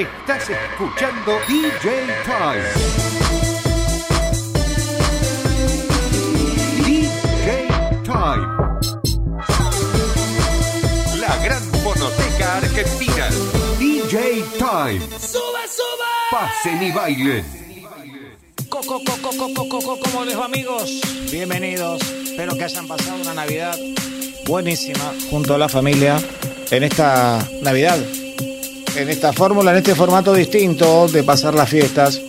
Estás escuchando DJ Time. DJ Time. La gran fonoteca argentina. DJ Time. ¡Sube, sube! Pasen y bailen. Coco, coco, coco, coco, ¿cómo les va amigos? Bienvenidos, espero que hayan pasado una Navidad buenísima junto a la familia en esta Navidad, en esta fórmula, en este formato distinto de pasar las fiestas.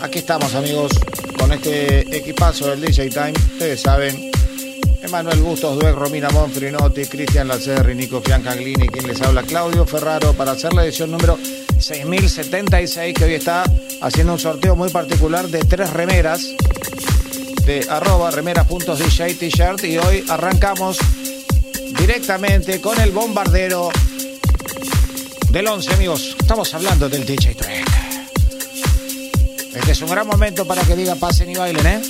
Aquí estamos amigos con este equipazo del DJ Time, ustedes saben, Emanuel Bustos, Dueck, Romina Monfrinotti, Cristian Lacerri, Nico Fiancaglini, quien les habla, Claudio Ferraro, para hacer la edición número 6076, que hoy está haciendo un sorteo muy particular de tres remeras de arroba remeras.dj t-shirt y hoy arrancamos directamente con el bombardero del 11, amigos. Estamos hablando del DJ Trek. Este es un gran momento para que diga pasen y bailen, ¿eh?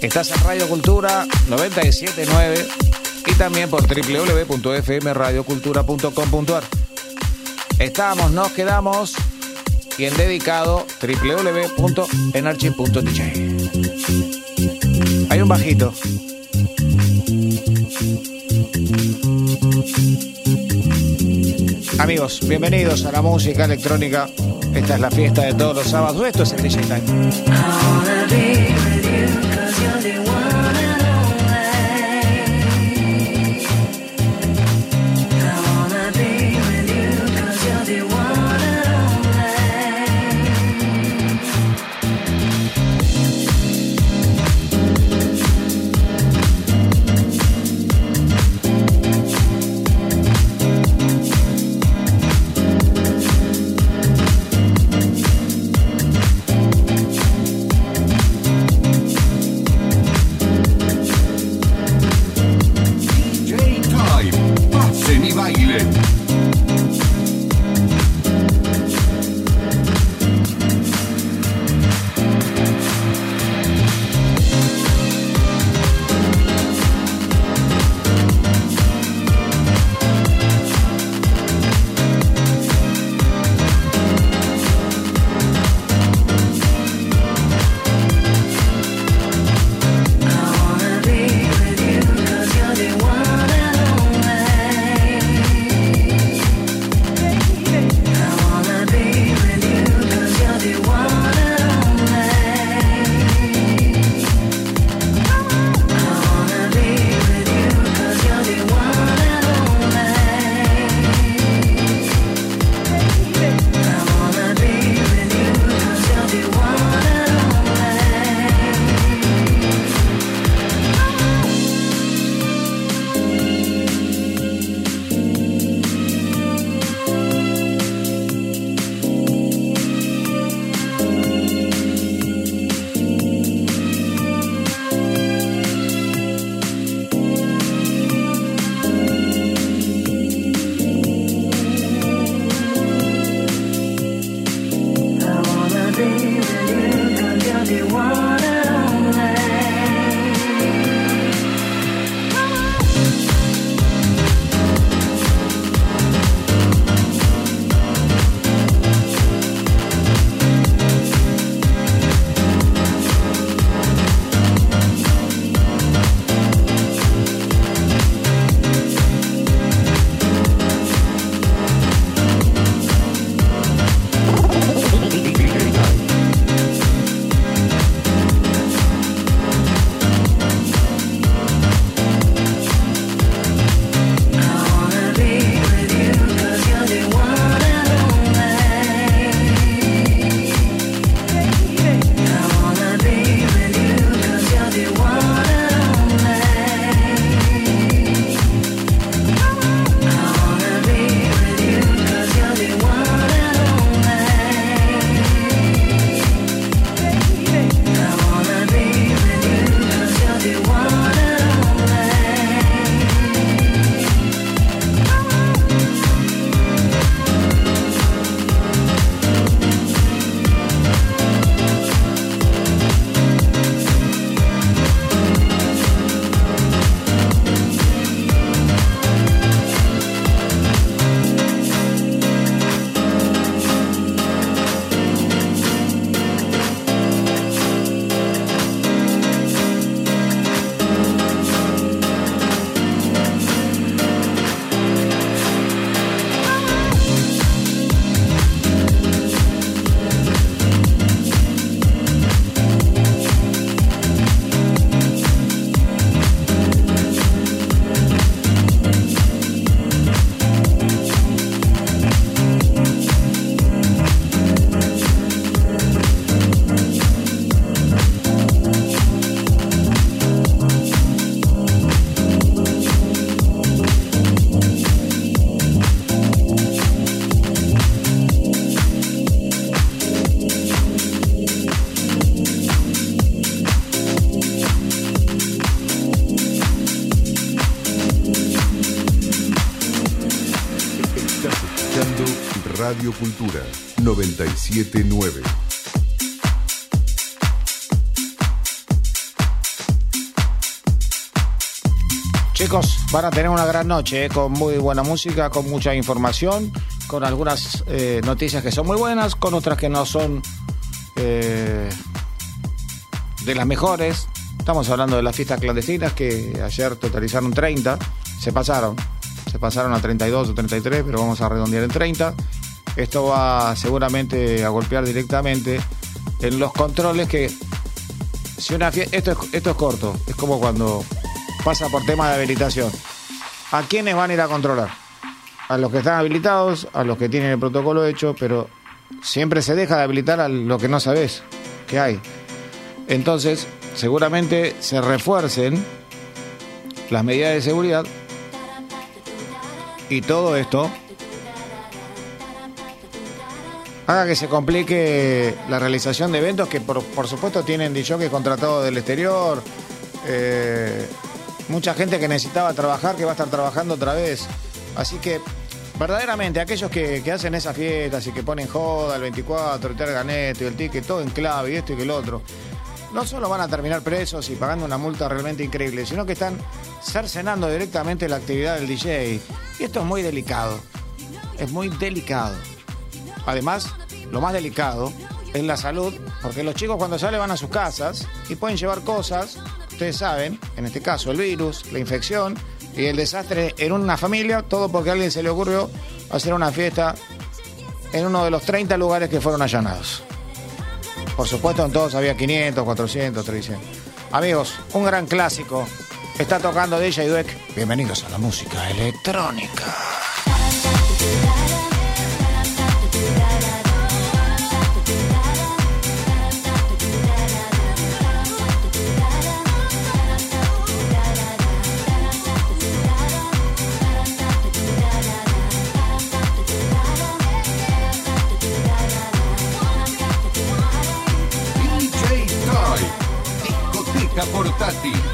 Estás en Radio Cultura 979 y también por www.fmradiocultura.com.ar. Estamos, nos quedamos y en dedicado www.energy.dj. Hay un bajito. Amigos, bienvenidos a la música electrónica. Esta es la fiesta de todos los sábados. Esto es el DJ Time. Cultura 979. Chicos, van a tener una gran noche eh, con muy buena música, con mucha información, con algunas eh, noticias que son muy buenas, con otras que no son eh, de las mejores. Estamos hablando de las fiestas clandestinas que ayer totalizaron 30, se pasaron, se pasaron a 32 o 33, pero vamos a redondear en 30. Esto va seguramente a golpear directamente en los controles que si una fiesta, esto es, corto, es como cuando pasa por tema de habilitación. ¿A quiénes van a ir a controlar? A los que están habilitados, a los que tienen el protocolo hecho, pero siempre se deja de habilitar a lo que no sabes que hay. Entonces, seguramente se refuercen las medidas de seguridad y todo esto haga que se complique la realización de eventos que por, por supuesto tienen que contratados del exterior. Eh, mucha gente que necesitaba trabajar que va a estar trabajando otra vez. Así que, verdaderamente, aquellos que, que hacen esas fiestas y que ponen joda el 24, el ganeto y el ticket, todo en clave y esto y que el otro, no solo van a terminar presos y pagando una multa realmente increíble, sino que están cercenando directamente la actividad del DJ. Y esto es muy delicado. Es muy delicado. Además, lo más delicado es la salud, porque los chicos cuando salen van a sus casas y pueden llevar cosas ustedes saben, en este caso el virus, la infección y el desastre en una familia, todo porque a alguien se le ocurrió hacer una fiesta en uno de los 30 lugares que fueron allanados. Por supuesto, en todos había 500, 400, 300. Amigos, un gran clásico. Está tocando DJ Dweck. Bienvenidos a la música electrónica. Portátil.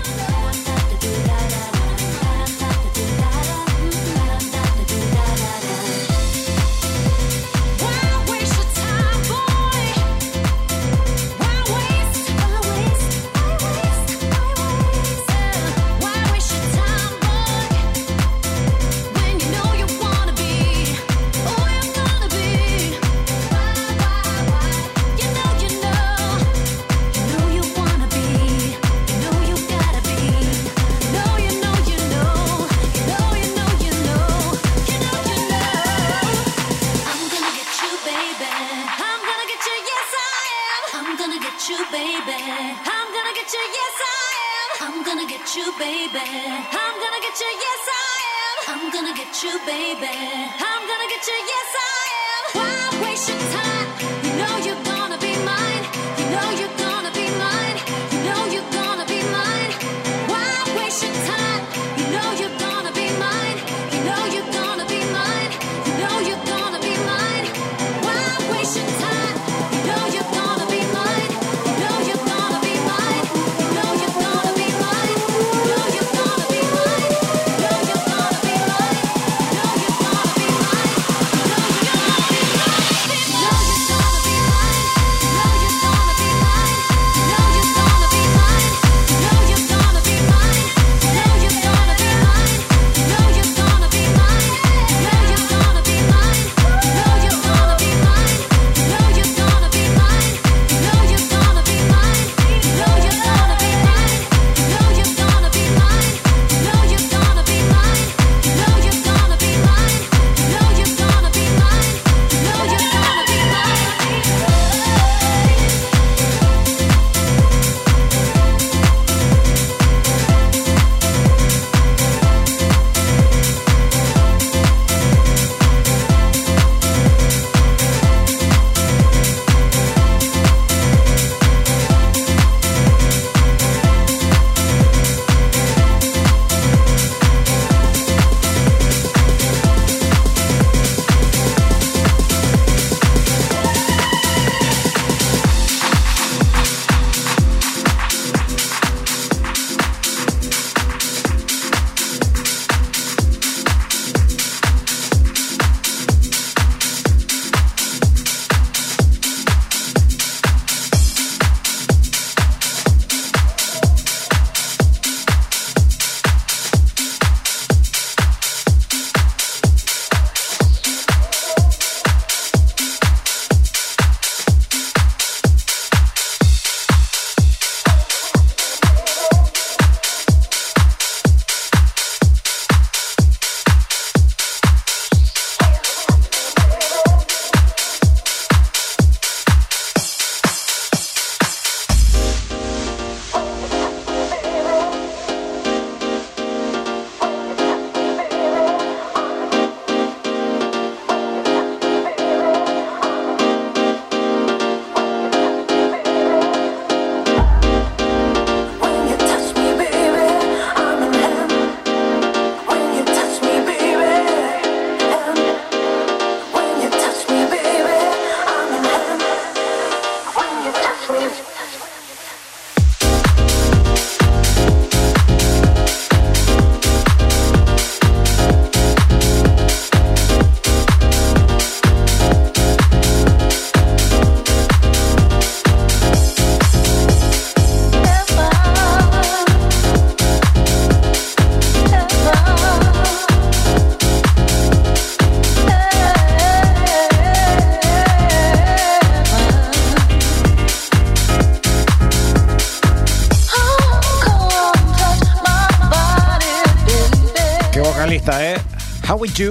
You,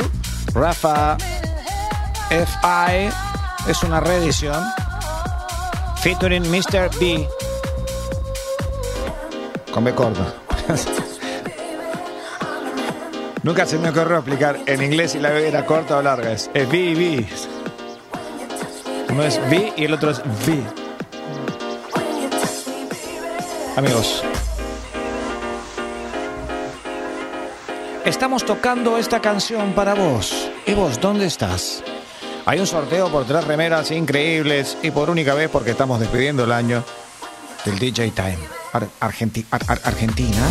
Rafa FI, es una reedición. Featuring Mr. B. Con B corta. Nunca se me ocurrió explicar en inglés si la B era corta o larga. Es, es B y B. Uno es B y el otro es V. Amigos, tocando esta canción para vos. ¿Y vos dónde estás? Hay un sorteo por tres remeras increíbles y por única vez porque estamos despidiendo el año del DJ Time Ar- Argenti- Ar- Ar- Argentina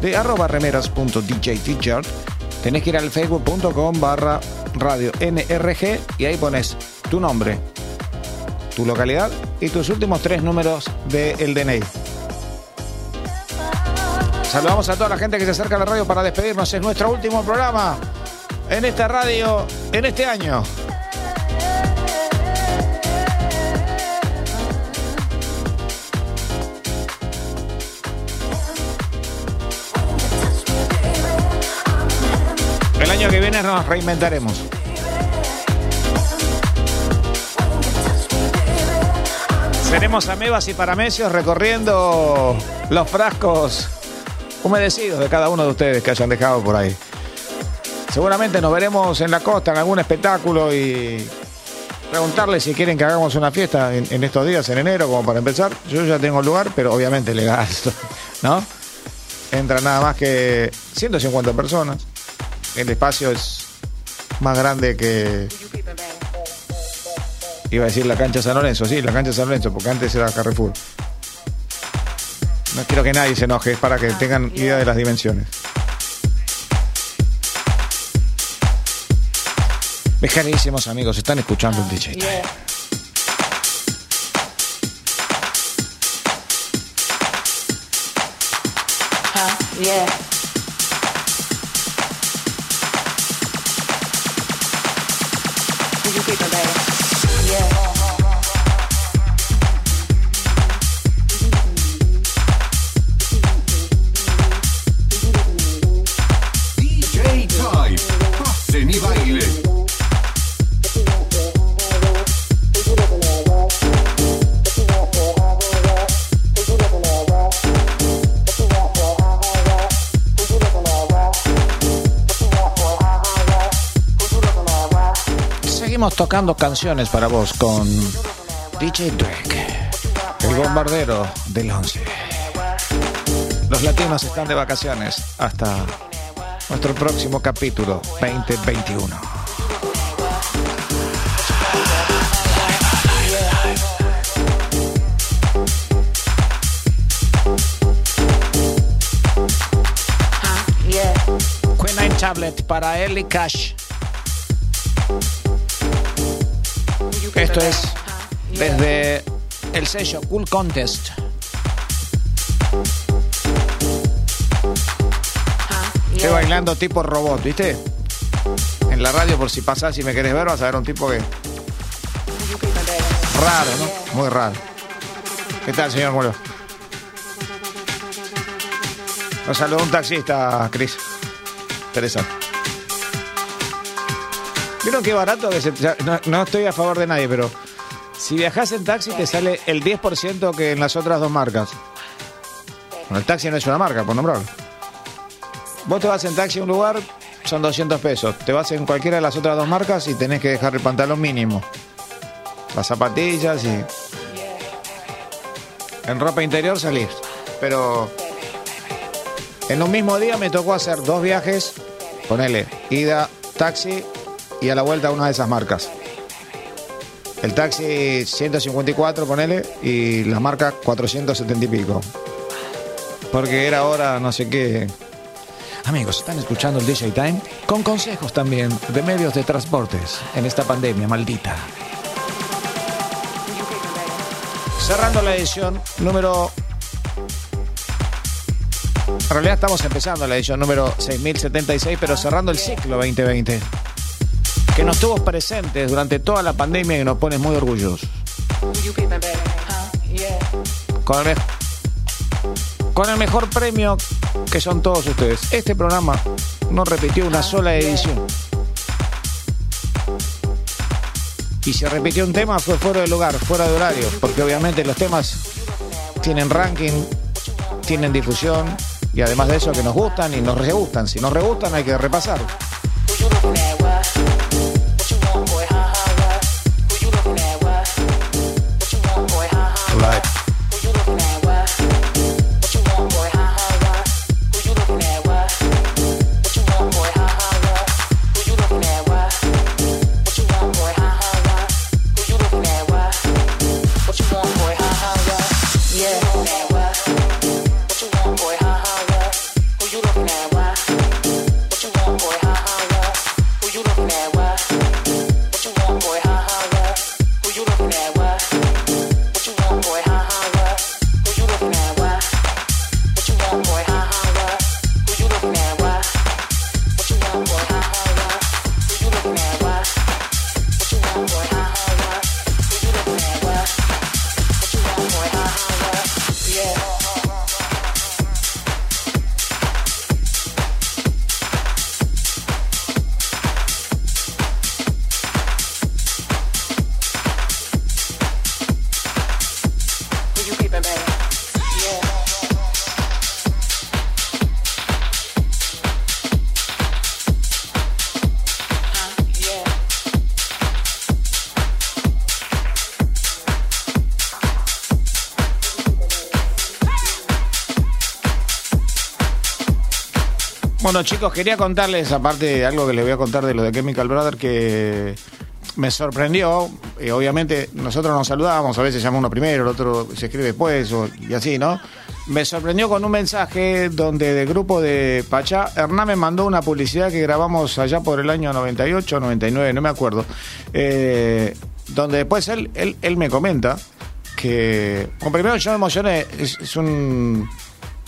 de arroba remeras.djteacher. Tenés que ir al facebook.com barra radio NRG y ahí pones tu nombre, tu localidad y tus últimos tres números del DNI. Saludamos a toda la gente que se acerca a la radio para despedirnos. Es nuestro último programa en esta radio en este año. El año que viene nos reinventaremos. Seremos amebas y paramecios recorriendo los frascos humedecidos de cada uno de ustedes que hayan dejado por ahí. Seguramente nos veremos en la costa en algún espectáculo y preguntarles si quieren que hagamos una fiesta en, estos días, en enero, como para empezar. Yo ya tengo lugar, pero obviamente legal, ¿no? Entra nada más que 150 personas. El espacio es más grande que. Iba a decir la cancha San Lorenzo, sí, la cancha San Lorenzo, porque antes era Carrefour. No quiero que nadie se enoje, es para que tengan idea de las dimensiones. Mis carísimos amigos, están escuchando el DJ. Time. Yeah. You Seguimos tocando canciones para vos con DJ Drake, el bombardero del 11. Los latinos están de vacaciones hasta nuestro próximo capítulo 2021. Yeah. Queen Tablet para Ellie Cash. Esto es desde el sello Cool Contest. Estoy bailando tipo robot, ¿viste? En la radio, por si pasás y me querés ver, vas a ver un tipo que. Raro, ¿no? Muy raro. ¿Qué tal, señor Muro? Nos saludó un taxista, Cris. Interesante. ¿Vieron qué barato que se- no, no estoy a favor de nadie, pero si viajas en taxi te sale el 10% que en las otras dos marcas. Bueno, el taxi no es una marca, por nombrarlo. Vos te vas en taxi a un lugar, son 200 pesos. Te vas en cualquiera de las otras dos marcas y tenés que dejar el pantalón mínimo. Las zapatillas y... En ropa interior salís. Pero en un mismo día me tocó hacer dos viajes, ponele, ida, taxi y a la vuelta una de esas marcas. El taxi 154, ponele, y la marca 470 y pico. Porque era hora no sé qué. Amigos, están escuchando el DJ Time con consejos también de medios de transportes en esta pandemia maldita. Cerrando la edición número en realidad estamos empezando la edición número 6076, pero cerrando el ciclo 2020. Que nos tuvo presentes durante toda la pandemia y nos pone muy orgullosos. Con el, con el mejor premio que son todos ustedes. Este programa no repitió una sola edición. Y si repitió un tema fue fuera de lugar, fuera de horario, porque obviamente los temas tienen ranking, tienen difusión y además de eso que nos gustan y nos re gustan. Si nos re gustan hay que repasar. Bueno, chicos, quería contarles, aparte de algo que les voy a contar de lo de Chemical Brother, que me sorprendió. Eh, obviamente, nosotros nos saludábamos, a veces llama uno primero, el otro se escribe después, y así, ¿no? Me sorprendió con un mensaje donde del grupo de Pachá, Hernán me mandó una publicidad que grabamos allá por el año 98, 99, no me acuerdo. eh, donde después él, él, él me comenta que. Bueno, primero yo me emocioné, es, es un,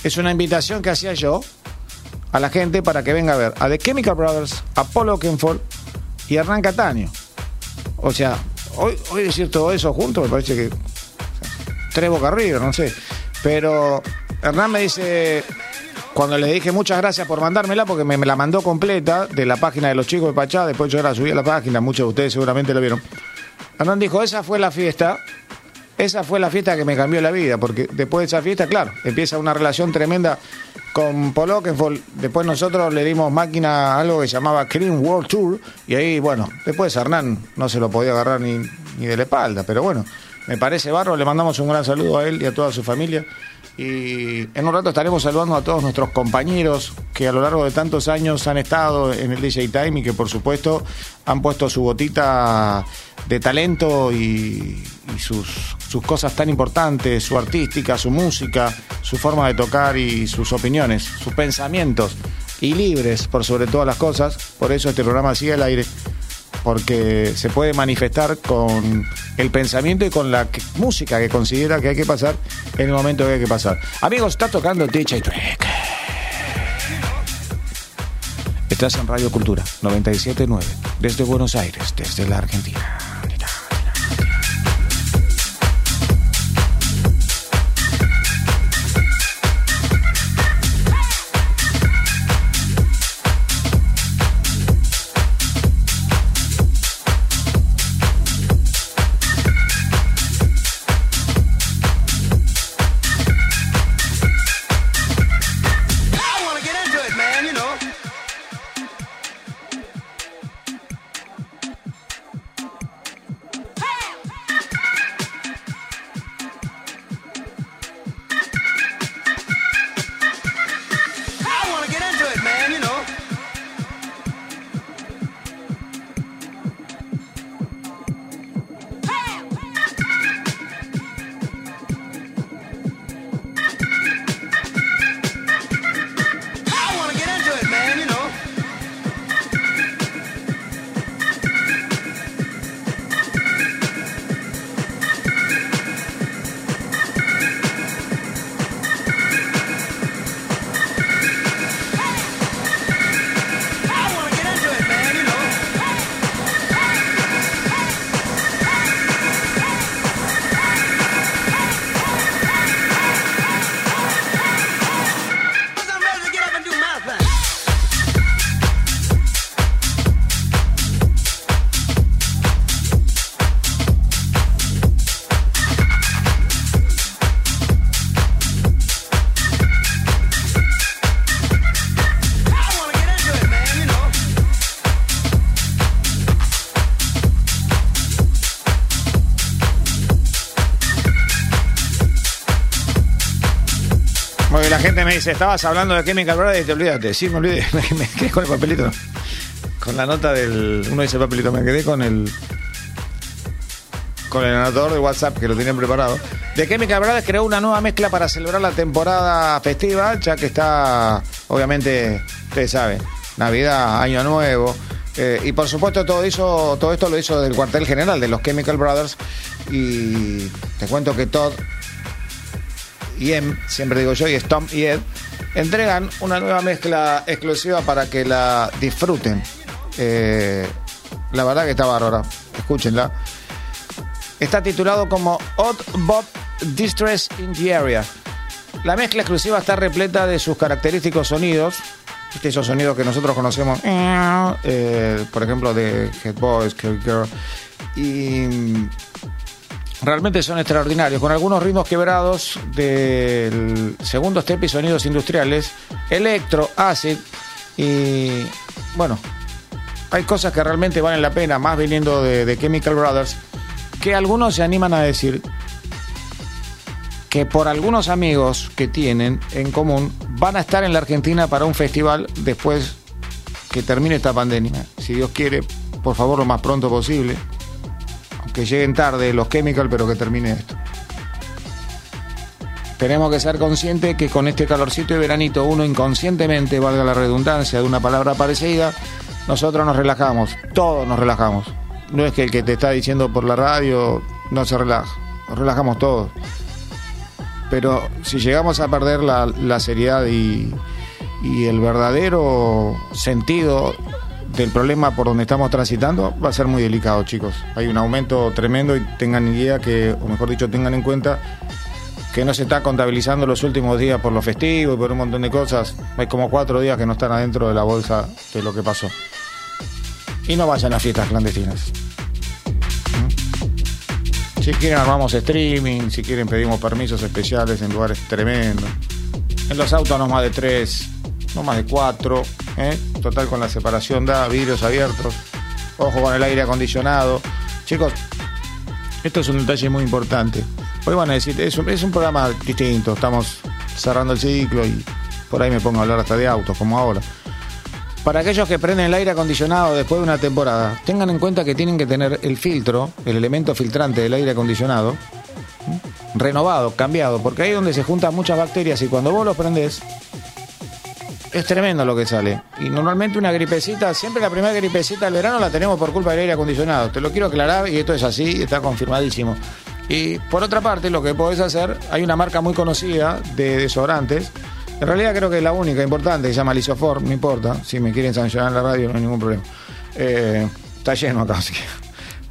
es una invitación que hacía yo a la gente para que venga a ver a The Chemical Brothers, a Paul Oakenfold y Hernán Cataño. O sea, hoy, decir todo eso junto me parece que. o sea, tres boca arriba, no sé. Pero Hernán me dice. Cuando le dije muchas gracias por mandármela, porque me, la mandó completa de la página de los chicos de Pachá, después yo la subí a la página, muchos de ustedes seguramente lo vieron. Hernán dijo, esa fue la fiesta, esa fue la fiesta que me cambió la vida, porque después de esa fiesta, claro, empieza una relación tremenda con Paul Oakenfold. Después nosotros le dimos máquina a algo que se llamaba Clean World Tour, y ahí, bueno, después Hernán no se lo podía agarrar ni, ni de la espalda, pero bueno, me parece barro, le mandamos un gran saludo a él y a toda su familia. Y en un rato estaremos saludando a todos nuestros compañeros que a lo largo de tantos años han estado en el DJ Time y que por supuesto han puesto su botita de talento y, y sus, sus cosas tan importantes, su artística, su música, su forma de tocar y sus opiniones, sus pensamientos y libres por sobre todas las cosas. Por eso este programa sigue al aire porque se puede manifestar con el pensamiento y con la música que considera que hay que pasar en el momento que hay que pasar. Amigos, está tocando DJ Track. Estás en Radio Cultura 979 desde Buenos Aires, desde la Argentina. Gente me dice, estabas hablando de Chemical Brothers y te olvidaste. Sí, me olvidé. Me, quedé con el papelito. Con la nota del. Uno dice papelito, me quedé con el. Con el anotador de WhatsApp que lo tenían preparado. De Chemical Brothers creó una nueva mezcla para celebrar la temporada festiva, ya que está, obviamente, ustedes saben, Navidad, Año Nuevo. eh, y por supuesto todo eso, todo esto lo hizo del cuartel general de los Chemical Brothers. Y te cuento que Todd y Em, siempre digo yo, y Stomp y Ed, entregan una nueva mezcla exclusiva para que la disfruten. Eh, la verdad que está bárbara, escúchenla. Está titulado como Odd Bob Distress in the Area. La mezcla exclusiva está repleta de sus característicos sonidos, esos sonidos que nosotros conocemos, eh, por ejemplo, de Head Boys, Girl, y realmente son extraordinarios, con algunos ritmos quebrados del segundo step y sonidos industriales, electro, acid y bueno, hay cosas que realmente valen la pena, más viniendo de, de Chemical Brothers, que algunos se animan a decir que por algunos amigos que tienen en común van a estar en la Argentina para un festival después que termine esta pandemia. Si Dios quiere, por favor, lo más pronto posible que lleguen tarde los chemicals, pero que termine esto. Tenemos que ser conscientes que con este calorcito y veranito, uno inconscientemente, valga la redundancia de una palabra parecida, nosotros nos relajamos, todos nos relajamos. No es que el que te está diciendo por la radio no se relaja, nos relajamos todos. Pero si llegamos a perder la, seriedad y el verdadero sentido del problema por donde estamos transitando va a ser muy delicado, chicos. Hay un aumento tremendo y tengan idea que, o mejor dicho, tengan en cuenta que no se está contabilizando los últimos días por los festivos y por un montón de cosas. Hay como cuatro días que no están adentro de la bolsa de lo que pasó. Y no vayan a fiestas clandestinas. ¿Mm? Si quieren armamos streaming, si quieren pedimos permisos especiales en lugares tremendos. En los autos no más de tres, no más de cuatro. ¿Eh? Total con la separación da, vidrios abiertos. Ojo con el aire acondicionado. Chicos, esto es un detalle muy importante. Hoy van a decir, es un, es un programa distinto, estamos cerrando el ciclo y por ahí me pongo a hablar hasta de autos, como ahora. Para aquellos que prenden el aire acondicionado después de una temporada, tengan en cuenta que tienen que tener el filtro, el elemento filtrante del aire acondicionado, renovado, cambiado, porque ahí es donde se juntan muchas bacterias y cuando vos lo prendés, es tremendo lo que sale. Y normalmente una gripecita, siempre la primera gripecita del verano la tenemos por culpa del aire acondicionado. Te lo quiero aclarar y esto es así, está confirmadísimo. Y por otra parte, lo que podés hacer, hay una marca muy conocida de desodorantes. En realidad creo que es la única importante, que se llama Lisofor, no importa. Si me quieren sancionar en la radio, no hay ningún problema. Eh, está lleno acá, así que,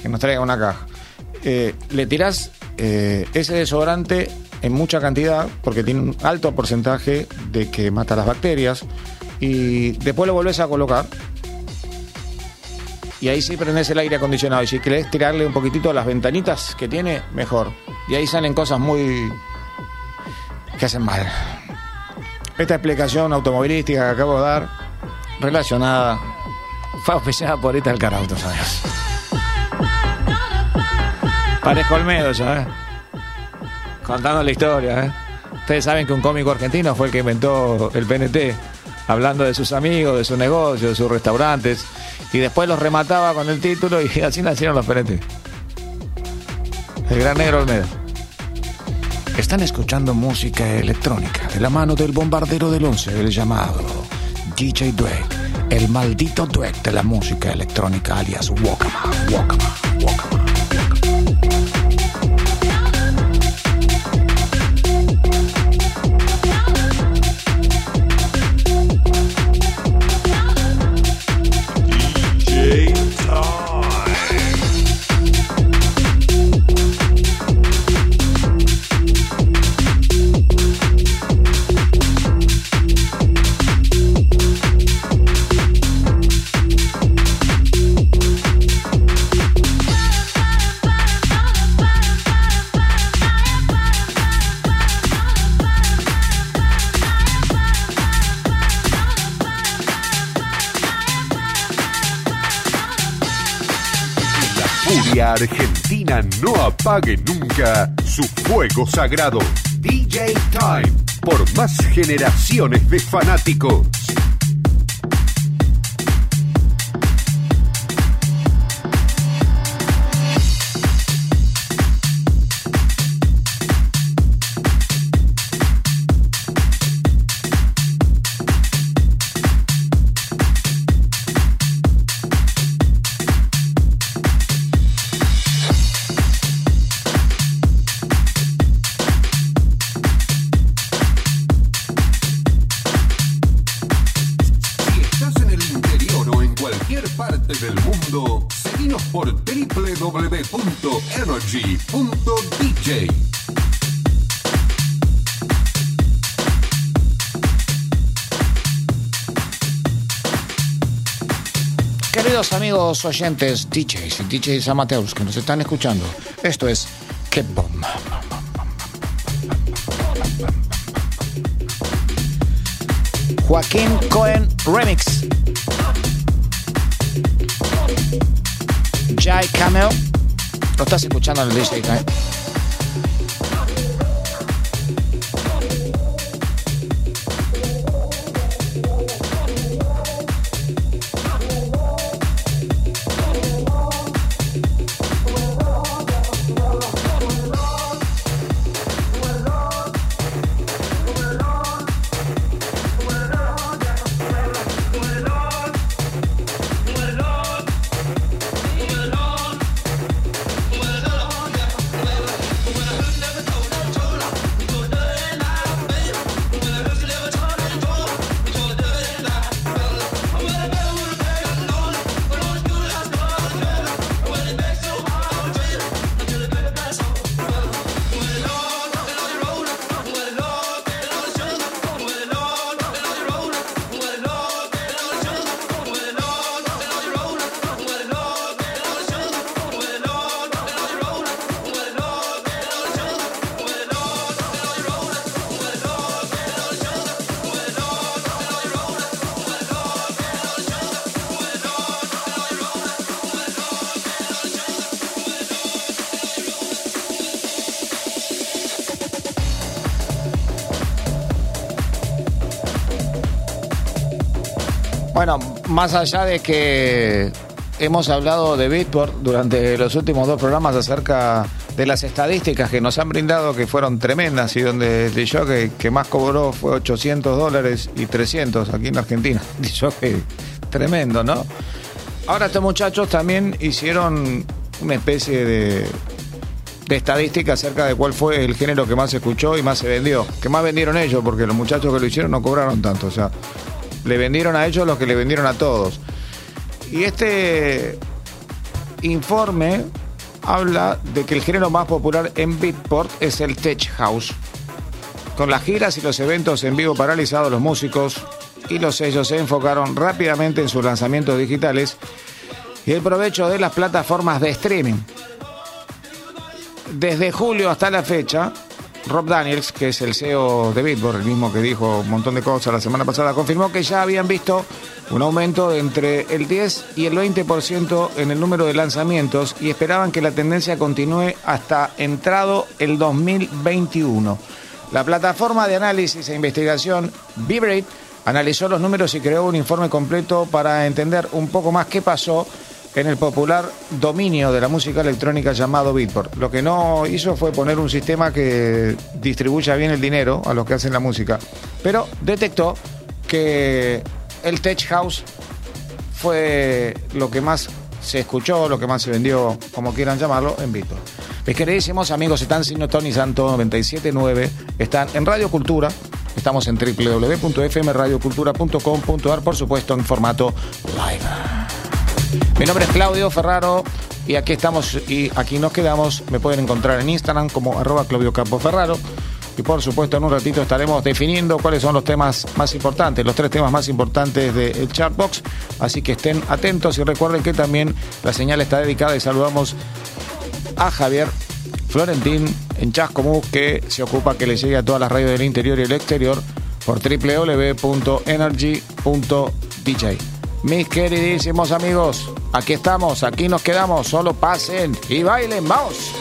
que nos traiga una caja. Eh, le tirás eh, ese desodorante en mucha cantidad, porque tiene un alto porcentaje de que mata las bacterias, y después lo volvés a colocar. Y ahí sí prendés el aire acondicionado. Y si querés tirarle un poquitito a las ventanitas que tiene, mejor. Y ahí salen cosas muy. que hacen mal. Esta explicación automovilística que acabo de dar, relacionada, fue auspiciada por Ita Alcar Autos, ¿sabes? Parezco Olmedo, ¿eh? Contando la historia, ¿eh? Ustedes saben que un cómico argentino fue el que inventó el PNT, hablando de sus amigos, de su negocio, de sus restaurantes, y después los remataba con el título y así nacieron los PNT. El gran negro Olmedo. Están escuchando música electrónica de la mano del bombardero del 11, el llamado DJ Dweck, el maldito Dweck de la música electrónica, alias Walkman, Walkman, apague nunca su fuego sagrado. DJ Time por más generaciones de fanáticos. Oyentes, DJs y DJs amateurs que nos están escuchando, esto es Que. Joaquín Cohen Remix. Jai Camel. Lo estás escuchando en el DJ Time. Más allá de que hemos hablado de Bitport durante los últimos dos programas acerca de las estadísticas que nos han brindado, que fueron tremendas y donde el que, que más cobró fue 800 dólares y 300 aquí en Argentina. que tremendo, ¿no? Ahora estos muchachos también hicieron una especie de, de estadística acerca de cuál fue el género que más se escuchó y más se vendió. Que más vendieron ellos, porque los muchachos que lo hicieron no cobraron tanto. O sea, le vendieron a ellos lo que le vendieron a todos. Y este informe habla de que el género más popular en Beatport es el Tech House. Con las giras y los eventos en vivo paralizados, los músicos y los sellos se enfocaron rápidamente en sus lanzamientos digitales y el provecho de las plataformas de streaming. Desde julio hasta la fecha, Rob Daniels, que es el CEO de Beatport, el mismo que dijo un montón de cosas la semana pasada, confirmó que ya habían visto un aumento entre el 10 y el 20% en el número de lanzamientos y esperaban que la tendencia continúe hasta entrado el 2021. La plataforma de análisis e investigación Vibrate analizó los números y creó un informe completo para entender un poco más qué pasó en el popular dominio de la música electrónica llamado Beatport. Lo que no hizo fue poner un sistema que distribuya bien el dinero a los que hacen la música, pero detectó que el Tech House fue lo que más se escuchó, lo que más se vendió, como quieran llamarlo, en Beatport. Mis queridísimos amigos, están sin Tony Santo 979, están en Radio Cultura, estamos en www.fmradiocultura.com.ar, por supuesto en formato live. Mi nombre es Claudio Ferraro y aquí estamos y aquí nos quedamos. Me pueden encontrar en Instagram como arroba Claudio Campo Ferraro. Y por supuesto en un ratito estaremos definiendo cuáles son los temas más importantes, los tres temas más importantes del Chartbox. Así que estén atentos y recuerden que también la señal está dedicada y saludamos a Javier Florentín en Chascomús que se ocupa que le llegue a todas las radios del interior y el exterior por www.energy.dj. Mis queridísimos amigos, aquí estamos, aquí nos quedamos, solo pasen y bailen, vamos.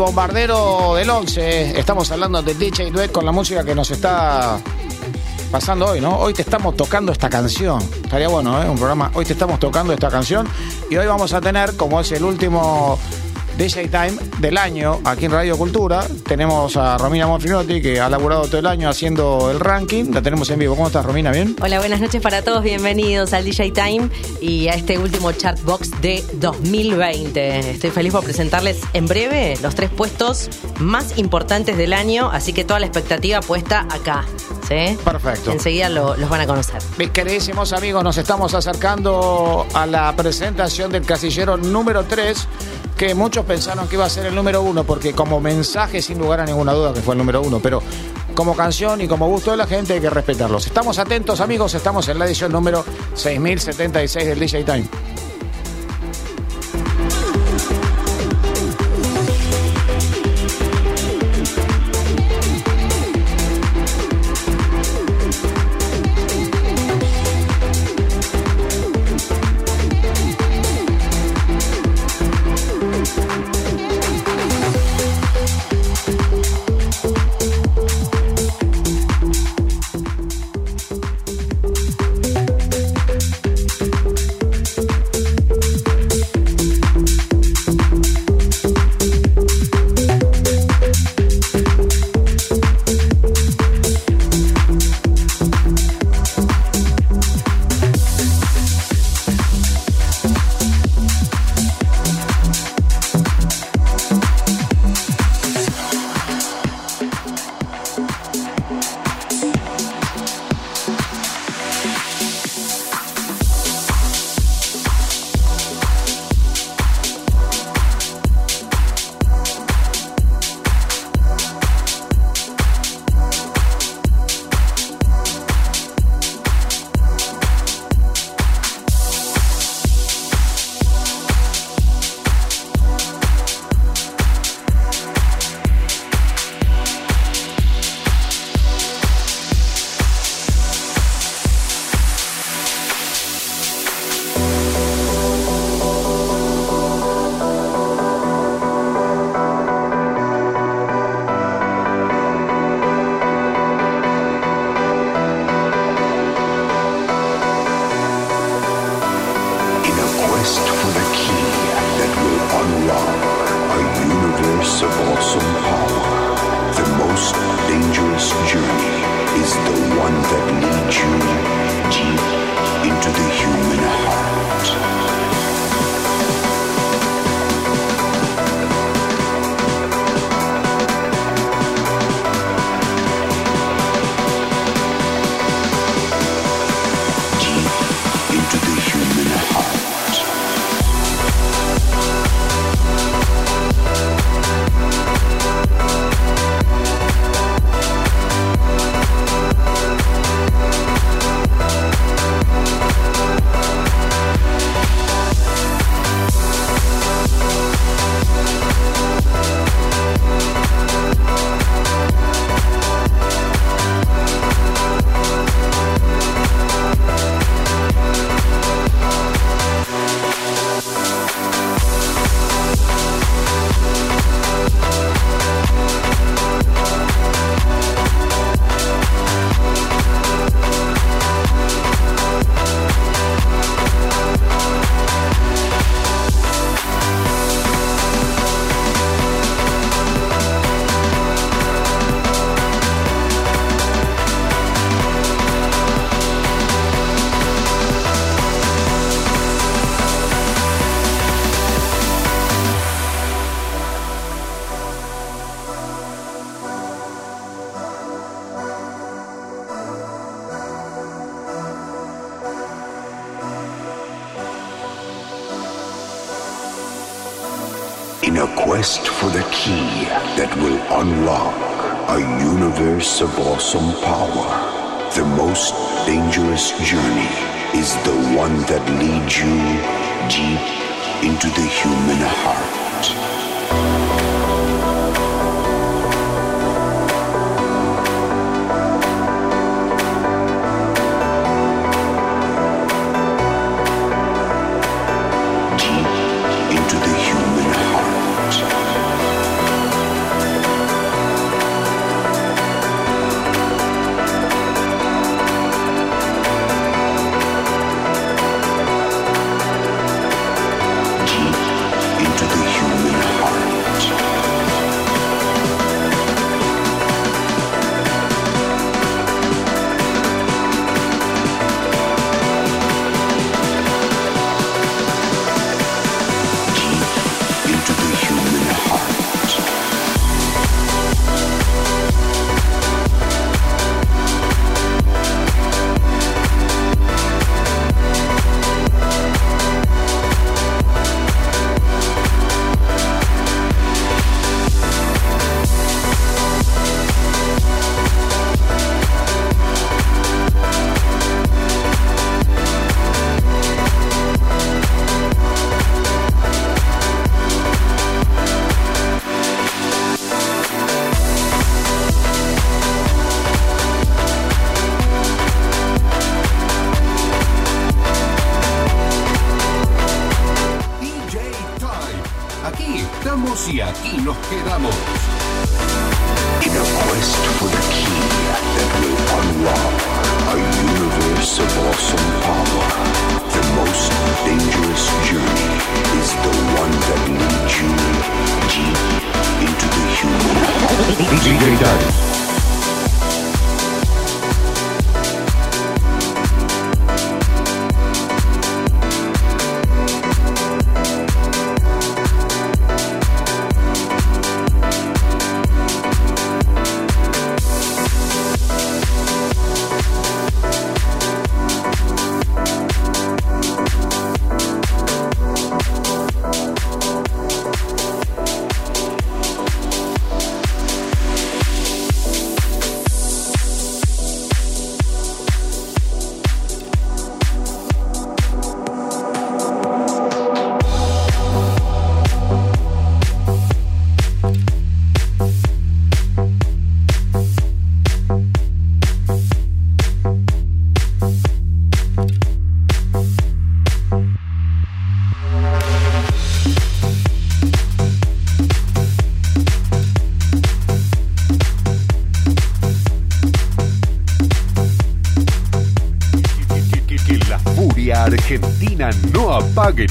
Bombardero del 11. Estamos hablando de DJ Duet con la música que nos está pasando hoy, ¿no? Hoy te estamos tocando esta canción. Estaría bueno, ¿eh? Un programa. Hoy te estamos tocando esta canción. Y hoy vamos a tener, como es el último DJ Time del año aquí en Radio Cultura. Tenemos a Romina Monfinotti que ha laburado todo el año haciendo el ranking. La tenemos en vivo. ¿Cómo estás, Romina? ¿Bien? Hola, buenas noches para todos. Bienvenidos al DJ Time y a este último Chartbox de 2020. Estoy feliz por presentarles en breve los tres puestos más importantes del año, así que toda la expectativa puesta acá. ¿sí? Perfecto. Enseguida lo- los van a conocer. Mis queridísimos amigos, nos estamos acercando a la presentación del casillero número 3, que muchos pensaron que iba a ser el número 1, porque como mensaje, sin lugar a ninguna duda, que fue el número 1, pero como canción y como gusto de la gente hay que respetarlos. Estamos atentos, amigos, estamos en la edición número 6076 del DJ Time.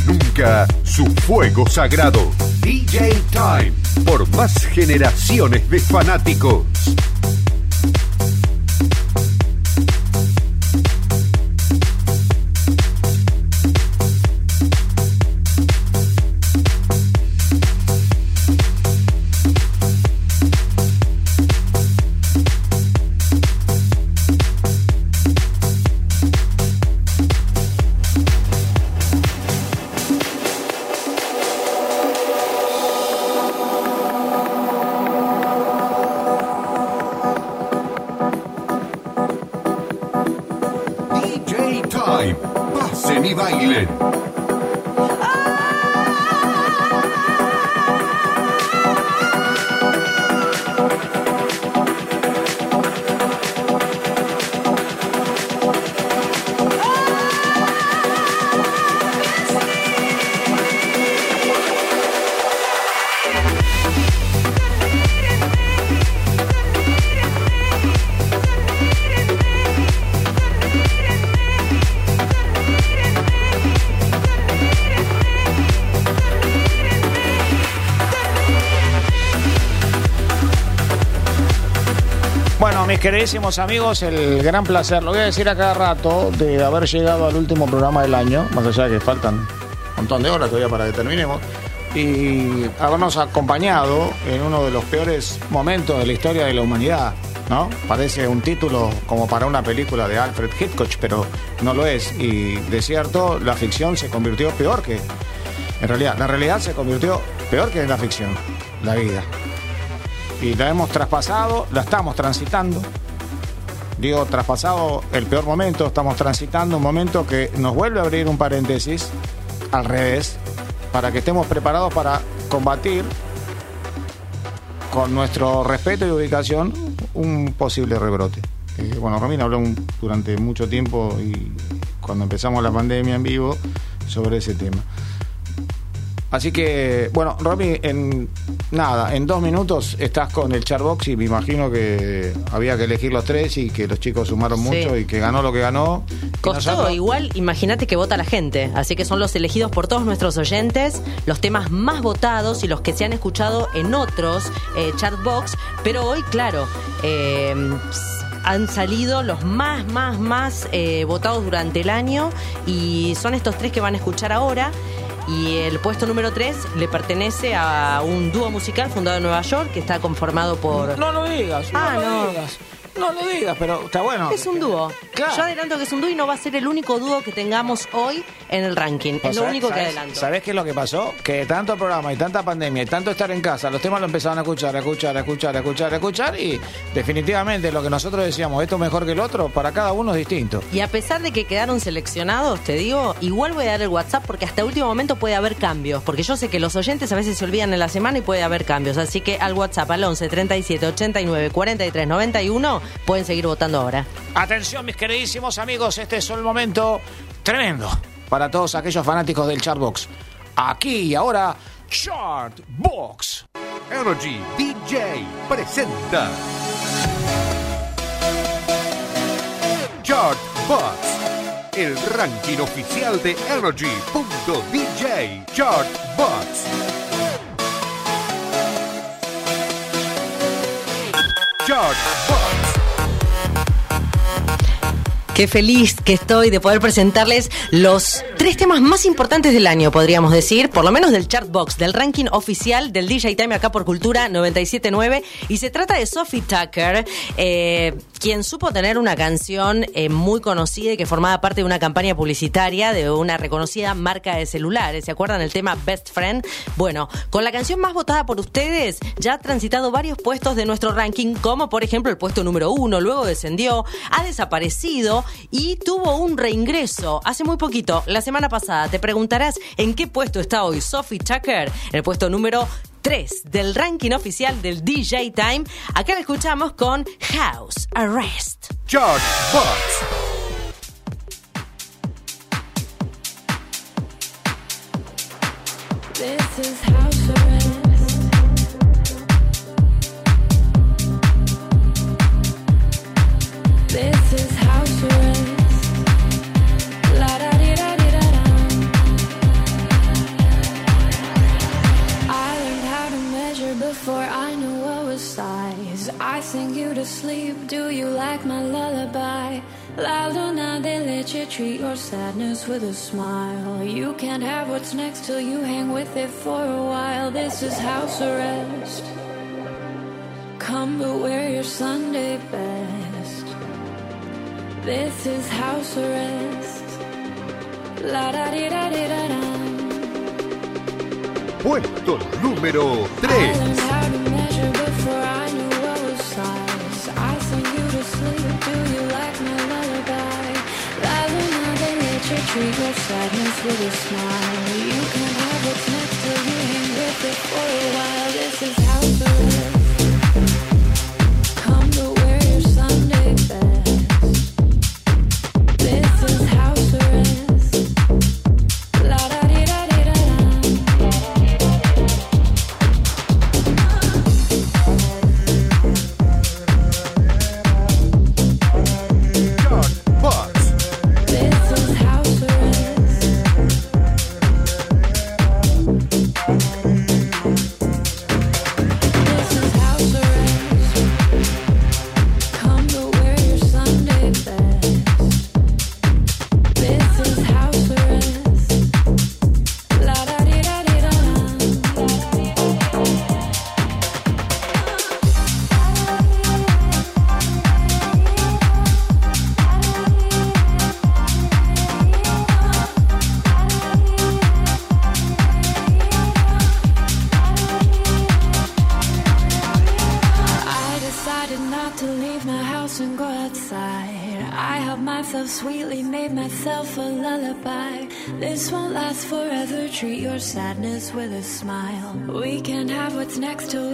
Nunca su fuego sagrado. DJ Time. Por más generaciones de fanáticos. Queridísimos amigos, el gran placer, lo voy a decir a cada rato, de haber llegado al último programa del año, más allá de que faltan un montón de horas todavía para que terminemos, y habernos acompañado en uno de los peores momentos de la historia de la humanidad, ¿no? Parece un título como para una película de Alfred Hitchcock, pero no lo es. Y de cierto, la ficción se convirtió peor que... En realidad, la realidad se convirtió peor que en la ficción, la vida y la hemos traspasado, la estamos transitando. Digo, traspasado el peor momento, estamos transitando un momento que nos vuelve a abrir un paréntesis al revés, para que estemos preparados para combatir con nuestro respeto y ubicación un posible rebrote. Eh, bueno, Romina habló durante mucho tiempo y cuando empezamos la pandemia en vivo sobre ese tema. Así que, bueno, Romy, en nada, en dos minutos estás con el Charbox y me imagino que había que elegir los tres y que los chicos sumaron Sí. mucho y que ganó lo que ganó. Costó nosotros- igual, imagínate que vota la gente, así que son los elegidos por todos nuestros oyentes, los temas más votados y los que se han escuchado en otros eh, pero hoy, claro, eh, han salido los más, más, más eh, votados durante el año y son estos tres que van a escuchar ahora. Y el puesto número 3 le pertenece a un dúo musical fundado en Nueva York que está conformado por... No lo digas, no Ah, lo no. digas. No lo digas, pero está bueno. Es un dúo. Claro. Yo adelanto que es un dúo y no va a ser el único dúo que tengamos hoy en el ranking. Es lo ¿Sabes- único que adelanto. ¿Sabes qué es lo que pasó? Que tanto programa y tanta pandemia y tanto estar en casa, los temas lo empezaron a escuchar, a escuchar, a escuchar, a escuchar, a escuchar y definitivamente lo que nosotros decíamos, esto es mejor que el otro, para cada uno es distinto. Y a pesar de que quedaron seleccionados, te digo, igual voy a dar el WhatsApp porque hasta último momento puede haber cambios. Porque yo sé que los oyentes a veces se olvidan en la semana y puede haber cambios. Así que al WhatsApp al 11 37 89 43 91 pueden seguir votando ahora. Atención, mis queridísimos amigos, este es un momento tremendo para todos aquellos fanáticos del Chartbox. Aquí y ahora, Chartbox. Energy DJ presenta Chart Box, el ranking oficial de Energy.dj Chart Box. Qué feliz que estoy de poder presentarles los tres temas más importantes del año, podríamos decir, por lo menos del Chartbox, del ranking oficial del DJ Time acá por Cultura 979. Y se trata de Sophie Tucker, eh, quien supo tener una canción eh, muy conocida y que formaba parte de una campaña publicitaria de una reconocida marca de celulares. ¿Se acuerdan el tema Best Friend? Bueno, con la canción más votada por ustedes, ya ha transitado varios puestos de nuestro ranking, como por ejemplo el puesto número uno, luego descendió, ha desaparecido y tuvo un reingreso hace muy poquito, la semana pasada. Te preguntarás en qué puesto está hoy Sophie Tucker, en el puesto número 3 del ranking oficial del DJ Time. Acá la escuchamos con House Arrest. Chart Box. This is house sing you to sleep. Do you like my lullaby? La luna, they let you treat your sadness with a smile. You can't have what's next till you hang with it for a while. This is house arrest. Come but wear your Sunday best. This is house arrest. La da di da di da da. Puesto número I 3. Treat your sadness with a smile. You can have what's next till you hang with it for a while. This is house sadness with a smile. We can't have what's next till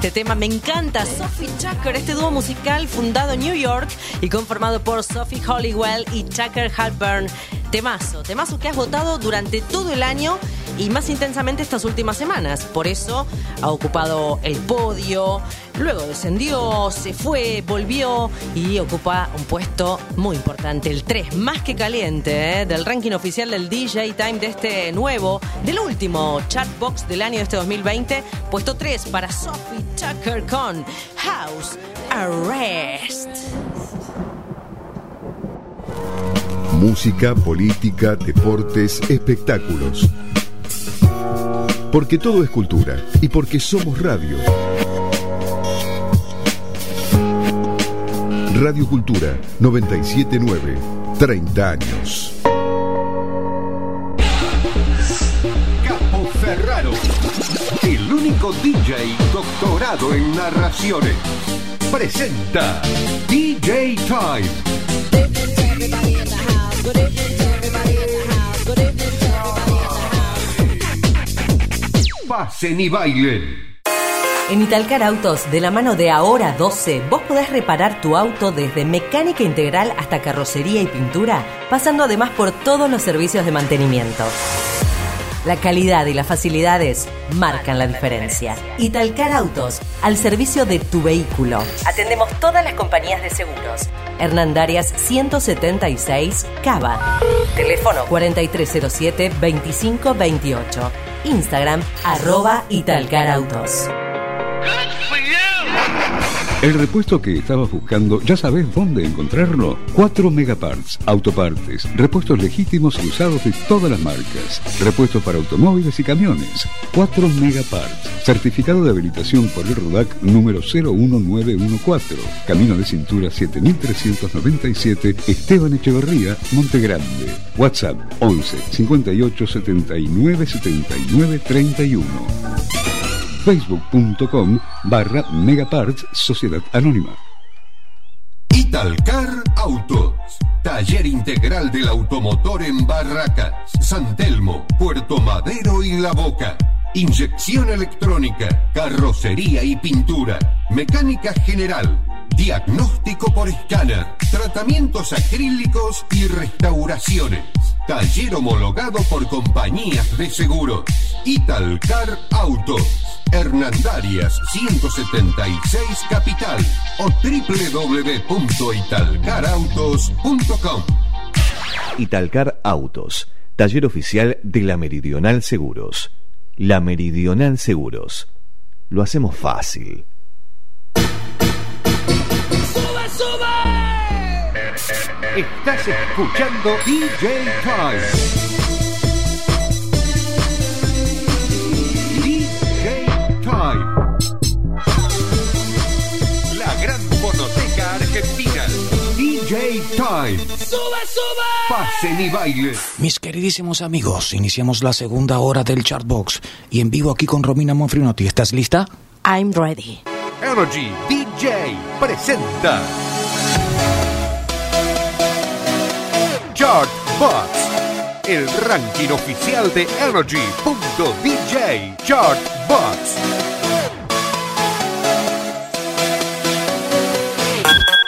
este tema, me encanta. Sophie Tucker, este dúo musical fundado en New York y conformado por Sophie Hollywell y Tucker Halpern. Temazo, temazo que has votado durante todo el año y más intensamente estas últimas semanas. Por eso ha ocupado el podio, luego descendió, se fue, volvió y ocupa un puesto muy importante, el 3, más que caliente, ¿eh? del ranking oficial del DJ Time de este nuevo, del último Chartbox del año de este 2020. Puesto 3 para Sophie Tucker con House Arrest. Música, política, deportes, espectáculos. Porque todo es cultura y porque somos radio. Radio Cultura 979. 30 años. DJ doctorado en narraciones, presenta DJ Time. Pasen y bailen. En Italcar Autos, de la mano de Ahora 12, vos podés reparar tu auto desde mecánica integral hasta carrocería y pintura, pasando además por todos los servicios de mantenimiento. La calidad y las facilidades marcan la diferencia. Italcar Autos, al servicio de tu vehículo. Atendemos todas las compañías de seguros. Hernán Darias 176 Cava. Teléfono 4307-2528. Instagram arroba Italcar Autos. El repuesto que estabas buscando, ¿ya sabes dónde encontrarlo? 4 Megaparts, autopartes, repuestos legítimos y usados de todas las marcas, repuestos para automóviles y camiones. 4 Megaparts, certificado de habilitación por el RUDAC número 01914, Camino de Cintura 7397, Esteban Echeverría, Montegrande. WhatsApp 11 58 79 79 31 facebook.com barra Megaparts Sociedad Anónima. Italcar Autos. Taller integral del automotor en Barracas, San Telmo, Puerto Madero y La Boca. Inyección electrónica, carrocería y pintura, mecánica general, diagnóstico por escáner, tratamientos acrílicos y restauraciones. Taller homologado por compañías de seguros. Italcar Autos. Hernandarias 176 Capital o www.italcarautos.com. Italcar Autos, taller oficial de la Meridional Seguros. La Meridional Seguros. Lo hacemos fácil. Estás escuchando DJ Time. DJ Time. La gran fonoteca argentina. DJ Time. ¡Sube, sube! Pasen y bailen. Mis queridísimos amigos, iniciamos la segunda hora del Chartbox y en vivo aquí con Romina Monfrinotti. ¿Estás lista? I'm ready. Energy DJ presenta Chart Box, el ranking oficial de Energy.dj Chart Box.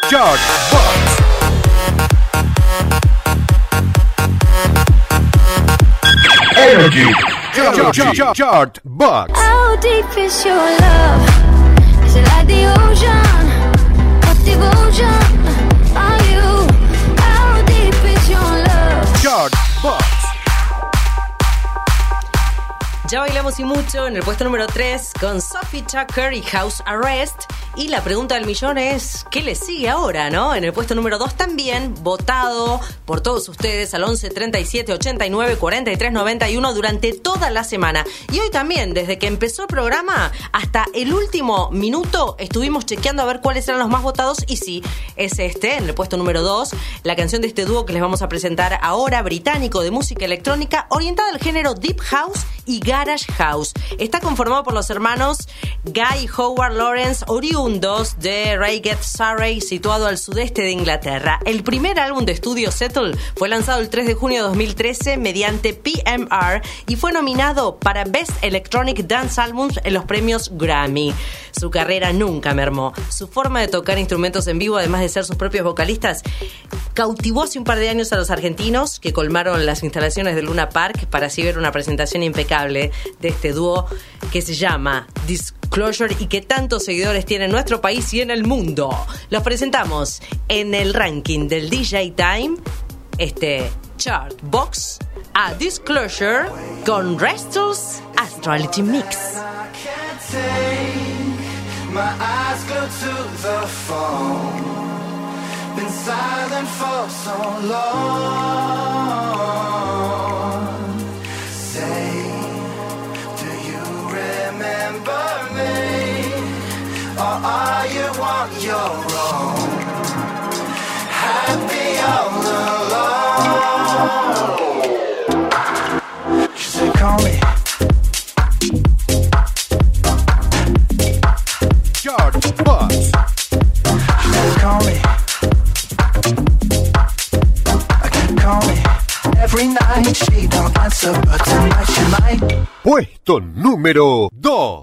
Chart Box. Energy. Chart, chart, chart Box. How deep is your love? Is it like the ocean? What devotion Ya bailamos y mucho en el puesto número 3 con Sophie Tucker y House Arrest. Y la pregunta del millón es, ¿qué le sigue ahora, no? En el puesto número 2 también, votado por todos ustedes al 11 37 89 43 91 durante toda la semana. Y hoy también, desde que empezó el programa hasta el último minuto, estuvimos chequeando a ver cuáles eran los más votados. Y sí, es este, en el puesto número 2, la canción de este dúo que les vamos a presentar ahora, británico de música electrónica, orientada al género Deep House y Garage House. Está conformado por los hermanos Guy Howard Lawrence, oriundos de Reigate, Surrey, situado al sudeste de Inglaterra. El primer álbum de estudio Settle fue lanzado el 3 de junio de 2013 mediante PMR y fue nominado para Best Electronic Dance Albums en los premios Grammy. Su carrera nunca mermó. Su forma de tocar instrumentos en vivo, además de ser sus propios vocalistas, cautivó hace un par de años a los argentinos que colmaron las instalaciones de Luna Park para así ver una presentación impecable de este dúo que se llama Disclosure y que tantos seguidores tiene en nuestro país y en el mundo. Los presentamos en el ranking del DJ Time, este chart box a Disclosure con Restos Astrology Mix. My eyes to the phone. Been silent for so long. you on your own? Happy all alone. She said, call me. George Butts. She said, call me. I can call me. Every night she don't answer, but tonight she might. Puesto número 2.